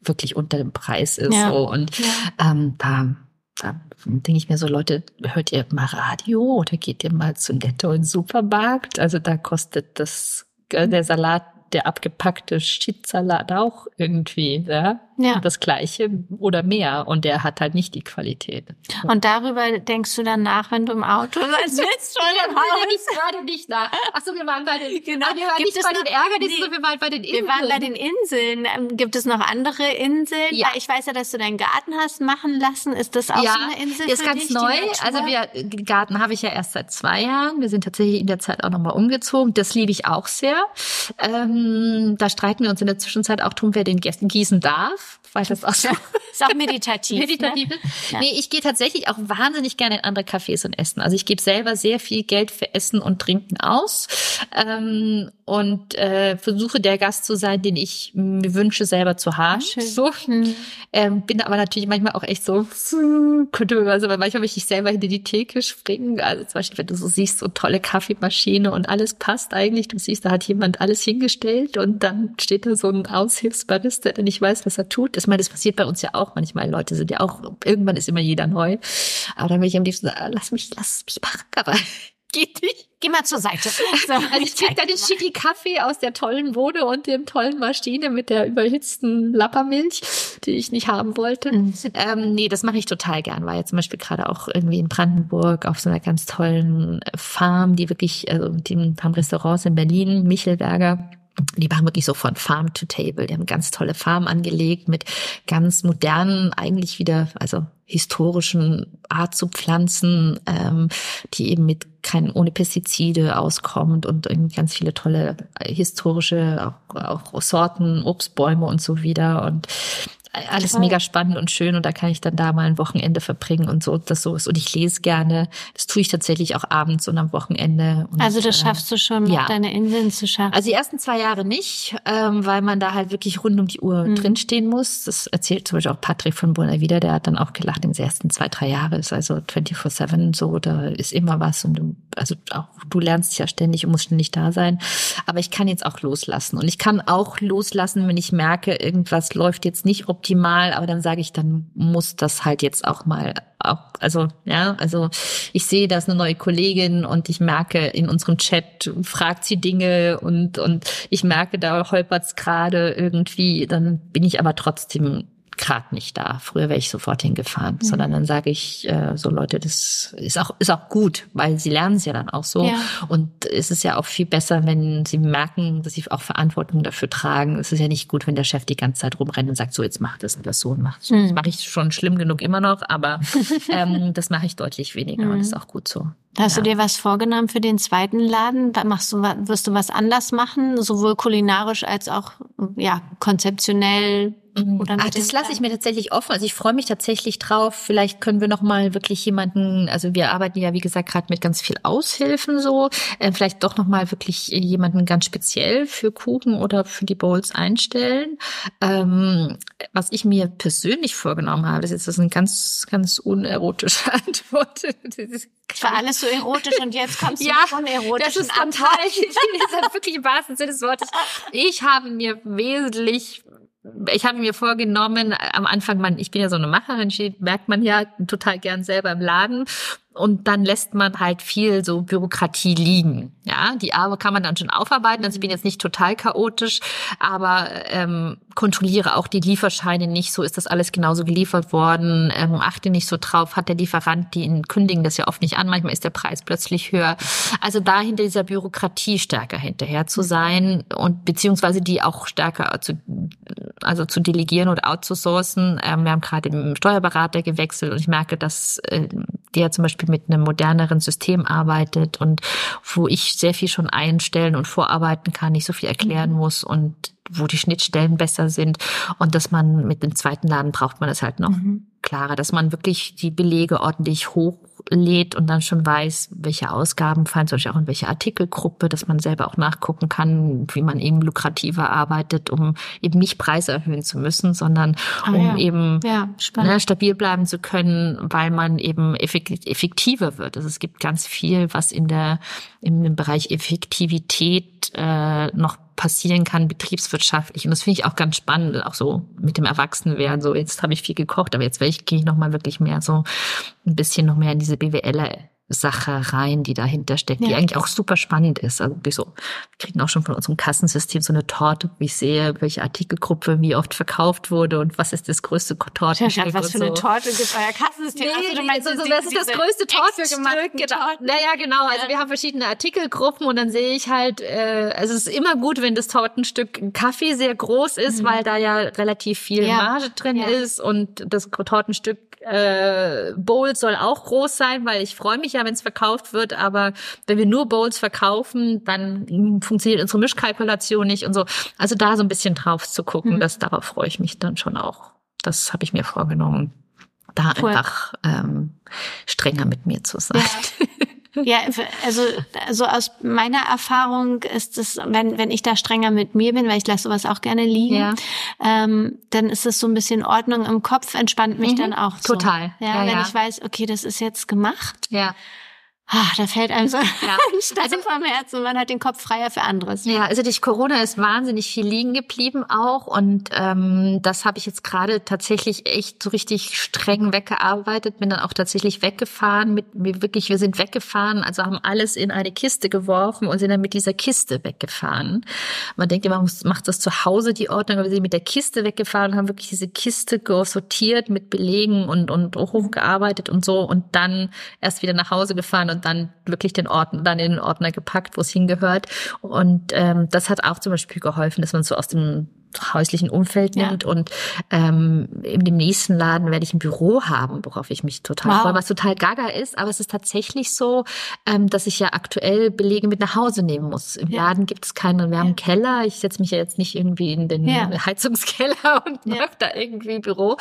wirklich unter dem Preis ist. Ja. So. Und ja. ähm, da da denke ich mir so, Leute, hört ihr mal Radio oder geht ihr mal zu Netto in den Supermarkt? Also da kostet das, äh, der Salat der abgepackte Schittsalat auch irgendwie, ja? Ja. Das gleiche oder mehr. Und der hat halt nicht die Qualität. Und darüber denkst du dann nach, wenn du im Auto sitzt oder im Haus? Ich gerade nicht nach. Ach so, wir waren bei den, genau. wir waren Gibt nicht bei noch, den Ärgernissen, nee, wir waren bei den Inseln. Wir waren bei den Inseln. Ähm, gibt es noch andere Inseln? Ja. Ich weiß ja, dass du deinen Garten hast machen lassen. Ist das auch ja, so eine Insel? Ist ganz dich, neu. Also wir, Garten habe ich ja erst seit zwei Jahren. Wir sind tatsächlich in der Zeit auch nochmal umgezogen. Das liebe ich auch sehr. Ähm, da streiten wir uns in der Zwischenzeit auch drum, wer den Gästen gießen darf enough weil das auch so ist auch meditativ. meditativ. Ne? Ja. Nee, ich gehe tatsächlich auch wahnsinnig gerne in andere Cafés und essen. Also ich gebe selber sehr viel Geld für Essen und Trinken aus ähm, und äh, versuche der Gast zu sein, den ich mir wünsche, selber zu haben. Schön. So. Mhm. Ähm, bin aber natürlich manchmal auch echt so, könnte, also manchmal möchte ich selber hinter die Theke springen. Also zum Beispiel, wenn du so siehst, so tolle Kaffeemaschine und alles passt eigentlich. Du siehst, da hat jemand alles hingestellt und dann steht da so ein Aushilfsbarista, der nicht weiß, was er tut. Ich meine, das passiert bei uns ja auch manchmal. Leute sind ja auch, irgendwann ist immer jeder neu. Aber dann will ich am liebsten sagen, lass mich, lass mich machen. Aber geht nicht. Geh mal zur Seite. So, also ich krieg da den shitty Kaffee aus der tollen Bohne und dem tollen Maschine mit der überhitzten Lappermilch, die ich nicht haben wollte. Mhm. Ähm, nee, das mache ich total gern. War jetzt zum Beispiel gerade auch irgendwie in Brandenburg auf so einer ganz tollen Farm, die wirklich, also die haben Restaurants in Berlin, Michelberger die waren wirklich so von Farm to Table. Die haben ganz tolle Farm angelegt mit ganz modernen, eigentlich wieder, also historischen Art zu pflanzen, ähm, die eben mit kein ohne Pestizide auskommt und ganz viele tolle äh, historische auch, auch Sorten, Obstbäume und so wieder und alles Toll. mega spannend und schön und da kann ich dann da mal ein Wochenende verbringen und so das so ist. Und ich lese gerne. Das tue ich tatsächlich auch abends und am Wochenende und, also das äh, schaffst du schon ja. deine Inseln zu schaffen. Also die ersten zwei Jahre nicht ähm, weil man da halt wirklich rund um die Uhr mhm. drinstehen muss. Das erzählt zum Beispiel auch Patrick von wieder der hat dann auch gelacht in den ersten zwei drei Jahre. Ist also 24/7 so da ist immer was und du, also auch du lernst ja ständig und musst ständig da sein. Aber ich kann jetzt auch loslassen. Und ich kann auch loslassen wenn ich merke irgendwas läuft jetzt nicht optimal optimal, aber dann sage ich, dann muss das halt jetzt auch mal auch, also ja, also ich sehe, da ist eine neue Kollegin und ich merke in unserem Chat fragt sie Dinge und und ich merke, da holpert's gerade irgendwie, dann bin ich aber trotzdem gerade nicht da. Früher wäre ich sofort hingefahren, mhm. sondern dann sage ich äh, so Leute, das ist auch ist auch gut, weil sie lernen es ja dann auch so ja. und es ist ja auch viel besser, wenn sie merken, dass sie auch Verantwortung dafür tragen. Es ist ja nicht gut, wenn der Chef die ganze Zeit rumrennt und sagt, so jetzt mach das und das so und mach so. Mhm. Das mache ich schon schlimm genug immer noch, aber ähm, das mache ich deutlich weniger mhm. und das ist auch gut so. Hast ja. du dir was vorgenommen für den zweiten Laden? Machst du, wirst du was anders machen, sowohl kulinarisch als auch ja konzeptionell? Mhm. Oder Ach, das lasse ich mir tatsächlich offen. Also ich freue mich tatsächlich drauf. Vielleicht können wir noch mal wirklich jemanden. Also wir arbeiten ja wie gesagt gerade mit ganz viel Aushilfen so. Äh, vielleicht doch noch mal wirklich jemanden ganz speziell für Kuchen oder für die Bowls einstellen. Ähm, was ich mir persönlich vorgenommen habe, das ist jetzt eine ganz ganz unerotische Antwort. Das war alles so erotisch und jetzt kommst du ja, von erotischen Das ist total, das ist wirklich im wahrsten Sinne des Wortes. Ich habe mir wesentlich ich habe mir vorgenommen, am Anfang, man, ich bin ja so eine Macherin, merkt man ja total gern selber im Laden und dann lässt man halt viel so Bürokratie liegen. Ja, die Arbeit kann man dann schon aufarbeiten. Also ich bin jetzt nicht total chaotisch, aber ähm, kontrolliere auch die Lieferscheine nicht. So ist das alles genauso geliefert worden. Ähm, achte nicht so drauf, hat der Lieferant die in kündigen das ja oft nicht an. Manchmal ist der Preis plötzlich höher. Also da hinter dieser Bürokratie stärker hinterher zu sein und beziehungsweise die auch stärker zu, also zu delegieren oder outzusourcen. Ähm, wir haben gerade im Steuerberater gewechselt und ich merke, dass äh, der zum Beispiel mit einem moderneren System arbeitet und wo ich sehr viel schon einstellen und vorarbeiten kann, nicht so viel erklären mhm. muss und wo die Schnittstellen besser sind und dass man mit dem zweiten Laden braucht man das halt noch mhm. klarer, dass man wirklich die Belege ordentlich hochlädt und dann schon weiß, welche Ausgaben fallen, zum Beispiel auch in welche Artikelgruppe, dass man selber auch nachgucken kann, wie man eben lukrativer arbeitet, um eben nicht Preise erhöhen zu müssen, sondern ah, um ja. eben ja, ne, stabil bleiben zu können, weil man eben effektiver wird. Also es gibt ganz viel, was in der im Bereich Effektivität äh, noch passieren kann, betriebswirtschaftlich. Und das finde ich auch ganz spannend, auch so mit dem Erwachsenwerden. So, jetzt habe ich viel gekocht, aber jetzt gehe ich noch mal wirklich mehr so ein bisschen noch mehr in diese BWL Sache rein, die dahinter steckt, ja. die eigentlich auch super spannend ist. Also wie so, wir kriegen auch schon von unserem Kassensystem so eine Torte, wo ich sehe, welche Artikelgruppe wie oft verkauft wurde und was ist das größte Tortenstück. Ja, was für so. eine Torte gibt euer Kassensystem? Nee, also, du meinst, so, so, das ist das größte Tortenstück. Genau. Naja, genau. Also ja. wir haben verschiedene Artikelgruppen und dann sehe ich halt, äh, also es ist immer gut, wenn das Tortenstück Kaffee sehr groß ist, mhm. weil da ja relativ viel ja. Marge drin ist und das Tortenstück äh, Bowls soll auch groß sein, weil ich freue mich ja, wenn es verkauft wird, aber wenn wir nur Bowls verkaufen, dann funktioniert unsere Mischkalkulation nicht und so. Also da so ein bisschen drauf zu gucken, mhm. das darauf freue ich mich dann schon auch. Das habe ich mir vorgenommen, da cool. einfach ähm, strenger mit mir zu sein. Ja. Ja, also, also aus meiner Erfahrung ist es, wenn, wenn ich da strenger mit mir bin, weil ich lasse sowas auch gerne liegen, ja. ähm, dann ist es so ein bisschen Ordnung im Kopf, entspannt mich mhm. dann auch so. Total. Ja, ja wenn ja. ich weiß, okay, das ist jetzt gemacht. Ja Ah, da fällt einem so ja. ein Stein also, vom Herzen und man hat den Kopf freier für anderes. Ja, also durch Corona ist wahnsinnig viel liegen geblieben auch und ähm, das habe ich jetzt gerade tatsächlich echt so richtig streng weggearbeitet, bin dann auch tatsächlich weggefahren, mit mir wirklich, wir sind weggefahren, also haben alles in eine Kiste geworfen und sind dann mit dieser Kiste weggefahren. Man denkt immer, man macht das zu Hause die Ordnung, aber wir sind mit der Kiste weggefahren und haben wirklich diese Kiste sortiert mit Belegen und, und hochgearbeitet und so und dann erst wieder nach Hause gefahren und dann wirklich den Ordner, dann in den Ordner gepackt, wo es hingehört. Und ähm, das hat auch zum Beispiel geholfen, dass man so aus dem häuslichen Umfeld nimmt. Ja. Und ähm, in dem nächsten Laden werde ich ein Büro haben, worauf ich mich total wow. freue, was total gaga ist. Aber es ist tatsächlich so, ähm, dass ich ja aktuell Belege mit nach Hause nehmen muss. Im ja. Laden gibt es keinen. Wir haben einen Keller. Ich setze mich ja jetzt nicht irgendwie in den ja. Heizungskeller und ja. mache da irgendwie Büro.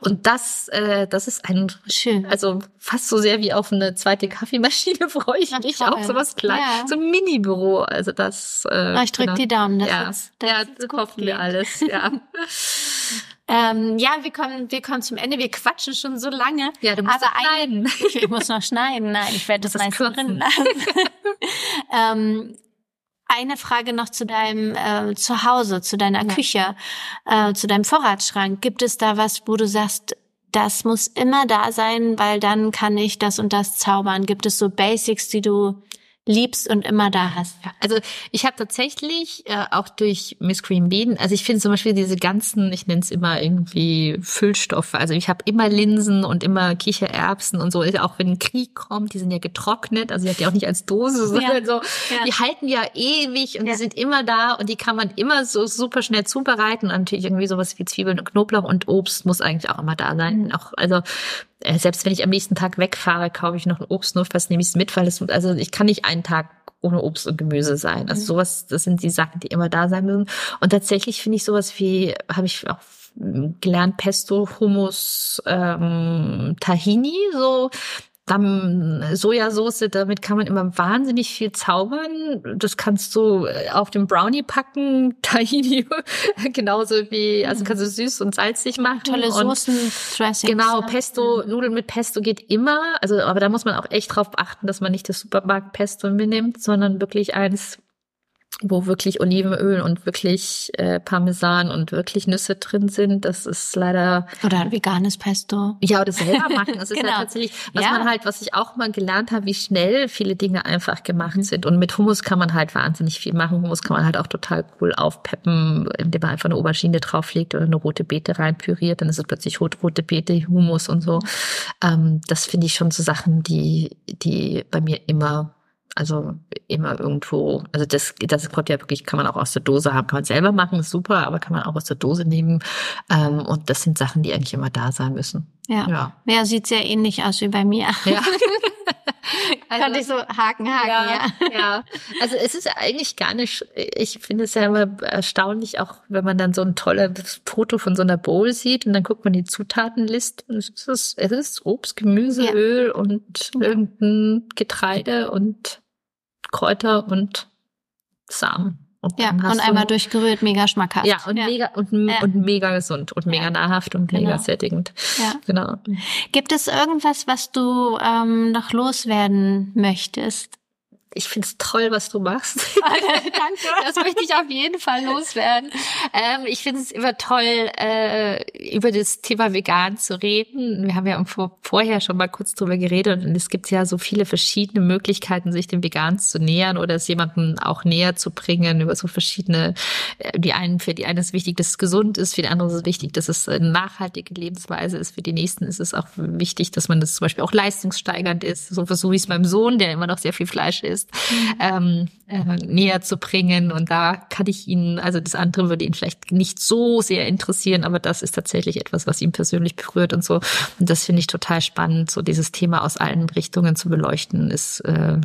Und das, äh, das ist ein schön. Also fast so sehr wie auf eine zweite Kaffeemaschine freue ich mich auch so was klein, so ein Mini-Büro. Also das. Äh, ich drücke genau. die Daumen. Das ja, ist, das ja, das hoffen wir alle alles, ja. ähm, ja, wir kommen, wir kommen zum Ende. Wir quatschen schon so lange. Ja, du musst aber schneiden. Ein, ich muss noch schneiden. Nein, ich werde das, das meist drin lassen. ähm, eine Frage noch zu deinem äh, Zuhause, zu deiner ja. Küche, äh, zu deinem Vorratsschrank. Gibt es da was, wo du sagst, das muss immer da sein, weil dann kann ich das und das zaubern? Gibt es so Basics, die du liebst und immer da hast. Ja, also ich habe tatsächlich äh, auch durch Miss Green Bean, also ich finde zum Beispiel diese ganzen, ich nenne es immer irgendwie Füllstoffe. Also ich habe immer Linsen und immer Kichererbsen und so. Auch wenn ein Krieg kommt, die sind ja getrocknet, also die hat ja auch nicht als Dose, sondern ja. so. Ja. Die halten ja ewig und die sind immer da und die kann man immer so super schnell zubereiten. Und natürlich irgendwie sowas wie Zwiebeln und Knoblauch und Obst muss eigentlich auch immer da sein. Mhm. Auch also selbst wenn ich am nächsten Tag wegfahre, kaufe ich noch ein Obst, nur fast nehme ich es mit, weil es, also ich kann nicht einen Tag ohne Obst und Gemüse sein. Also mhm. sowas, das sind die Sachen, die immer da sein müssen. Und tatsächlich finde ich sowas wie, habe ich auch gelernt, Pesto, Hummus, ähm, Tahini, so dann Sojasauce, damit kann man immer wahnsinnig viel zaubern. Das kannst du äh, auf dem Brownie packen, Tahini, genauso wie, also kannst du süß und salzig machen. Tolle Soßen, Dressings. Genau, Pesto, Nudeln mit Pesto geht immer. Also, aber da muss man auch echt drauf achten, dass man nicht das Supermarkt Pesto mitnimmt, sondern wirklich eins, wo wirklich Olivenöl und wirklich äh, Parmesan und wirklich Nüsse drin sind. Das ist leider oder ein veganes Pesto. Ja, oder selber machen. Das ist genau. ja tatsächlich, was ja. man halt, was ich auch mal gelernt habe, wie schnell viele Dinge einfach gemacht sind. Und mit Hummus kann man halt wahnsinnig viel machen. Hummus kann man halt auch total cool aufpeppen, indem man einfach eine Aubergine drauflegt oder eine rote Beete reinpüriert. Dann ist es plötzlich rot, rote Beete, Hummus und so. Ähm, das finde ich schon so Sachen, die, die bei mir immer also immer irgendwo, also das, das kommt ja wirklich, kann man auch aus der Dose haben, kann man selber machen, ist super, aber kann man auch aus der Dose nehmen. Ähm, und das sind Sachen, die eigentlich immer da sein müssen. Ja. Ja, ja sieht sehr ähnlich aus wie bei mir. Ja. also, Konnte ich so haken, haken, ja, ja. Ja, also es ist eigentlich gar nicht, ich finde es ja immer erstaunlich, auch wenn man dann so ein tolles Foto von so einer Bowl sieht und dann guckt man die Zutatenliste und es ist, es ist Obst, Gemüse, ja. Öl und irgendein Getreide und Kräuter und Samen. Und ja, und einmal durchgerührt, mega schmackhaft. Ja, und ja. mega und, ja. und mega gesund und mega nahrhaft und genau. mega sättigend. Ja. Genau. Gibt es irgendwas, was du ähm, noch loswerden möchtest? Ich finde es toll, was du machst. Danke. Das möchte ich auf jeden Fall loswerden. Ähm, ich finde es immer toll, äh, über das Thema vegan zu reden. Wir haben ja vor, vorher schon mal kurz drüber geredet und es gibt ja so viele verschiedene Möglichkeiten, sich dem Vegans zu nähern oder es jemandem auch näher zu bringen über so verschiedene, äh, die einen, für die einen ist wichtig, dass es gesund ist, für die anderen ist es wichtig, dass es eine nachhaltige Lebensweise ist, für die nächsten ist es auch wichtig, dass man das zum Beispiel auch leistungssteigernd ist, so, so wie es meinem Sohn, der immer noch sehr viel Fleisch isst ist, ähm, äh, näher zu bringen. Und da kann ich Ihnen, also das andere würde ihn vielleicht nicht so sehr interessieren, aber das ist tatsächlich etwas, was ihn persönlich berührt und so. Und das finde ich total spannend, so dieses Thema aus allen Richtungen zu beleuchten, ist äh,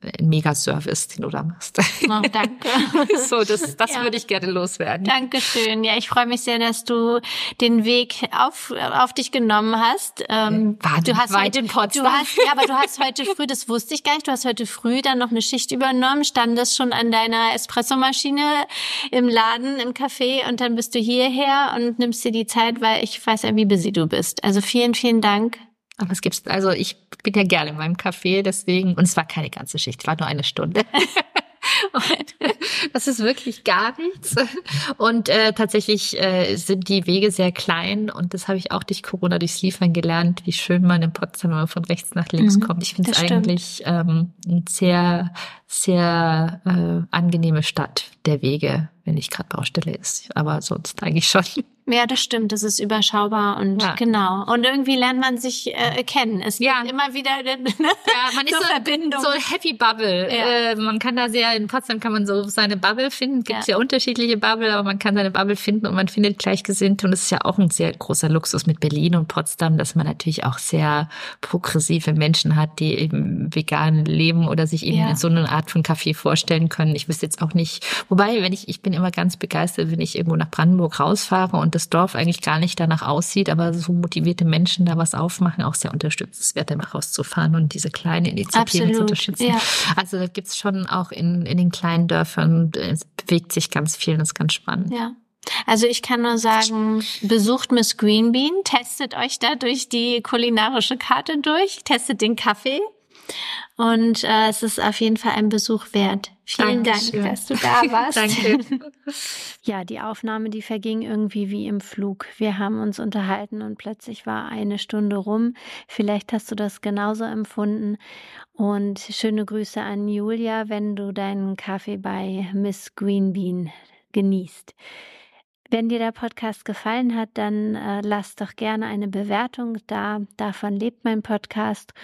ein Mega-Service, den du da machst. Oh, danke. so, das, das ja. würde ich gerne loswerden. Dankeschön. Ja, ich freue mich sehr, dass du den Weg auf, auf dich genommen hast. Ähm, War du hast weit in Potsdam. Du hast, ja, aber du hast heute früh, das wusste ich gar nicht, du hast heute früh dann noch eine Schicht übernommen, standest schon an deiner Espressomaschine im Laden, im Café und dann bist du hierher und nimmst dir die Zeit, weil ich weiß ja, wie busy du bist. Also vielen, vielen Dank Aber es gibt's, also ich bin ja gerne in meinem Café, deswegen, und es war keine ganze Schicht, es war nur eine Stunde. das ist wirklich gar nichts. Und äh, tatsächlich äh, sind die Wege sehr klein und das habe ich auch durch Corona, durchs Liefern gelernt, wie schön man in Potsdam von rechts nach links mhm, kommt. Ich finde es eigentlich ähm, ein sehr, sehr äh, angenehme Stadt der Wege, wenn nicht gerade Baustelle ist. Aber sonst eigentlich schon. Ja, das stimmt. Das ist überschaubar und ja. genau. Und irgendwie lernt man sich äh, kennen. Es ja. gibt immer wieder ne, ja, man ist so, Verbindung. so Happy Bubble. Ja. Äh, man kann da sehr in Potsdam kann man so seine Bubble finden. Gibt ja. ja unterschiedliche Bubble, aber man kann seine Bubble finden und man findet Gleichgesinnte. Und es ist ja auch ein sehr großer Luxus mit Berlin und Potsdam, dass man natürlich auch sehr progressive Menschen hat, die eben vegan leben oder sich eben so eine Art von Kaffee vorstellen können. Ich wüsste jetzt auch nicht. Wobei, wenn ich ich bin immer ganz begeistert, wenn ich irgendwo nach Brandenburg rausfahre und das Dorf eigentlich gar nicht danach aussieht, aber so motivierte Menschen da was aufmachen, auch sehr unterstützenswert, mal rauszufahren und diese kleine Initiativen Absolut, zu unterstützen. Ja. Also da gibt's schon auch in, in den kleinen Dörfern, es bewegt sich ganz viel und ist ganz spannend. Ja. Also ich kann nur sagen, besucht Miss Greenbean, testet euch da durch die kulinarische Karte durch, testet den Kaffee und äh, es ist auf jeden Fall ein Besuch wert. Vielen Dankeschön. Dank, dass du da warst. Danke. ja, die Aufnahme, die verging irgendwie wie im Flug. Wir haben uns unterhalten und plötzlich war eine Stunde rum. Vielleicht hast du das genauso empfunden. Und schöne Grüße an Julia, wenn du deinen Kaffee bei Miss Greenbean genießt. Wenn dir der Podcast gefallen hat, dann äh, lass doch gerne eine Bewertung da. Davon lebt mein Podcast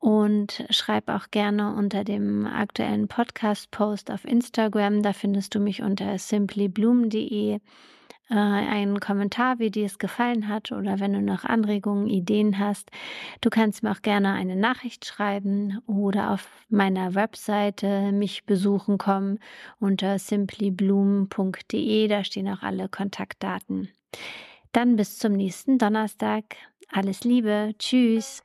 und schreib auch gerne unter dem aktuellen Podcast-Post auf Instagram. Da findest du mich unter simplybloom.de äh, einen Kommentar, wie dir es gefallen hat oder wenn du noch Anregungen, Ideen hast. Du kannst mir auch gerne eine Nachricht schreiben oder auf meiner Webseite mich besuchen kommen unter simplybloom.de. Da stehen auch alle Kontaktdaten. Dann bis zum nächsten Donnerstag. Alles Liebe. Tschüss.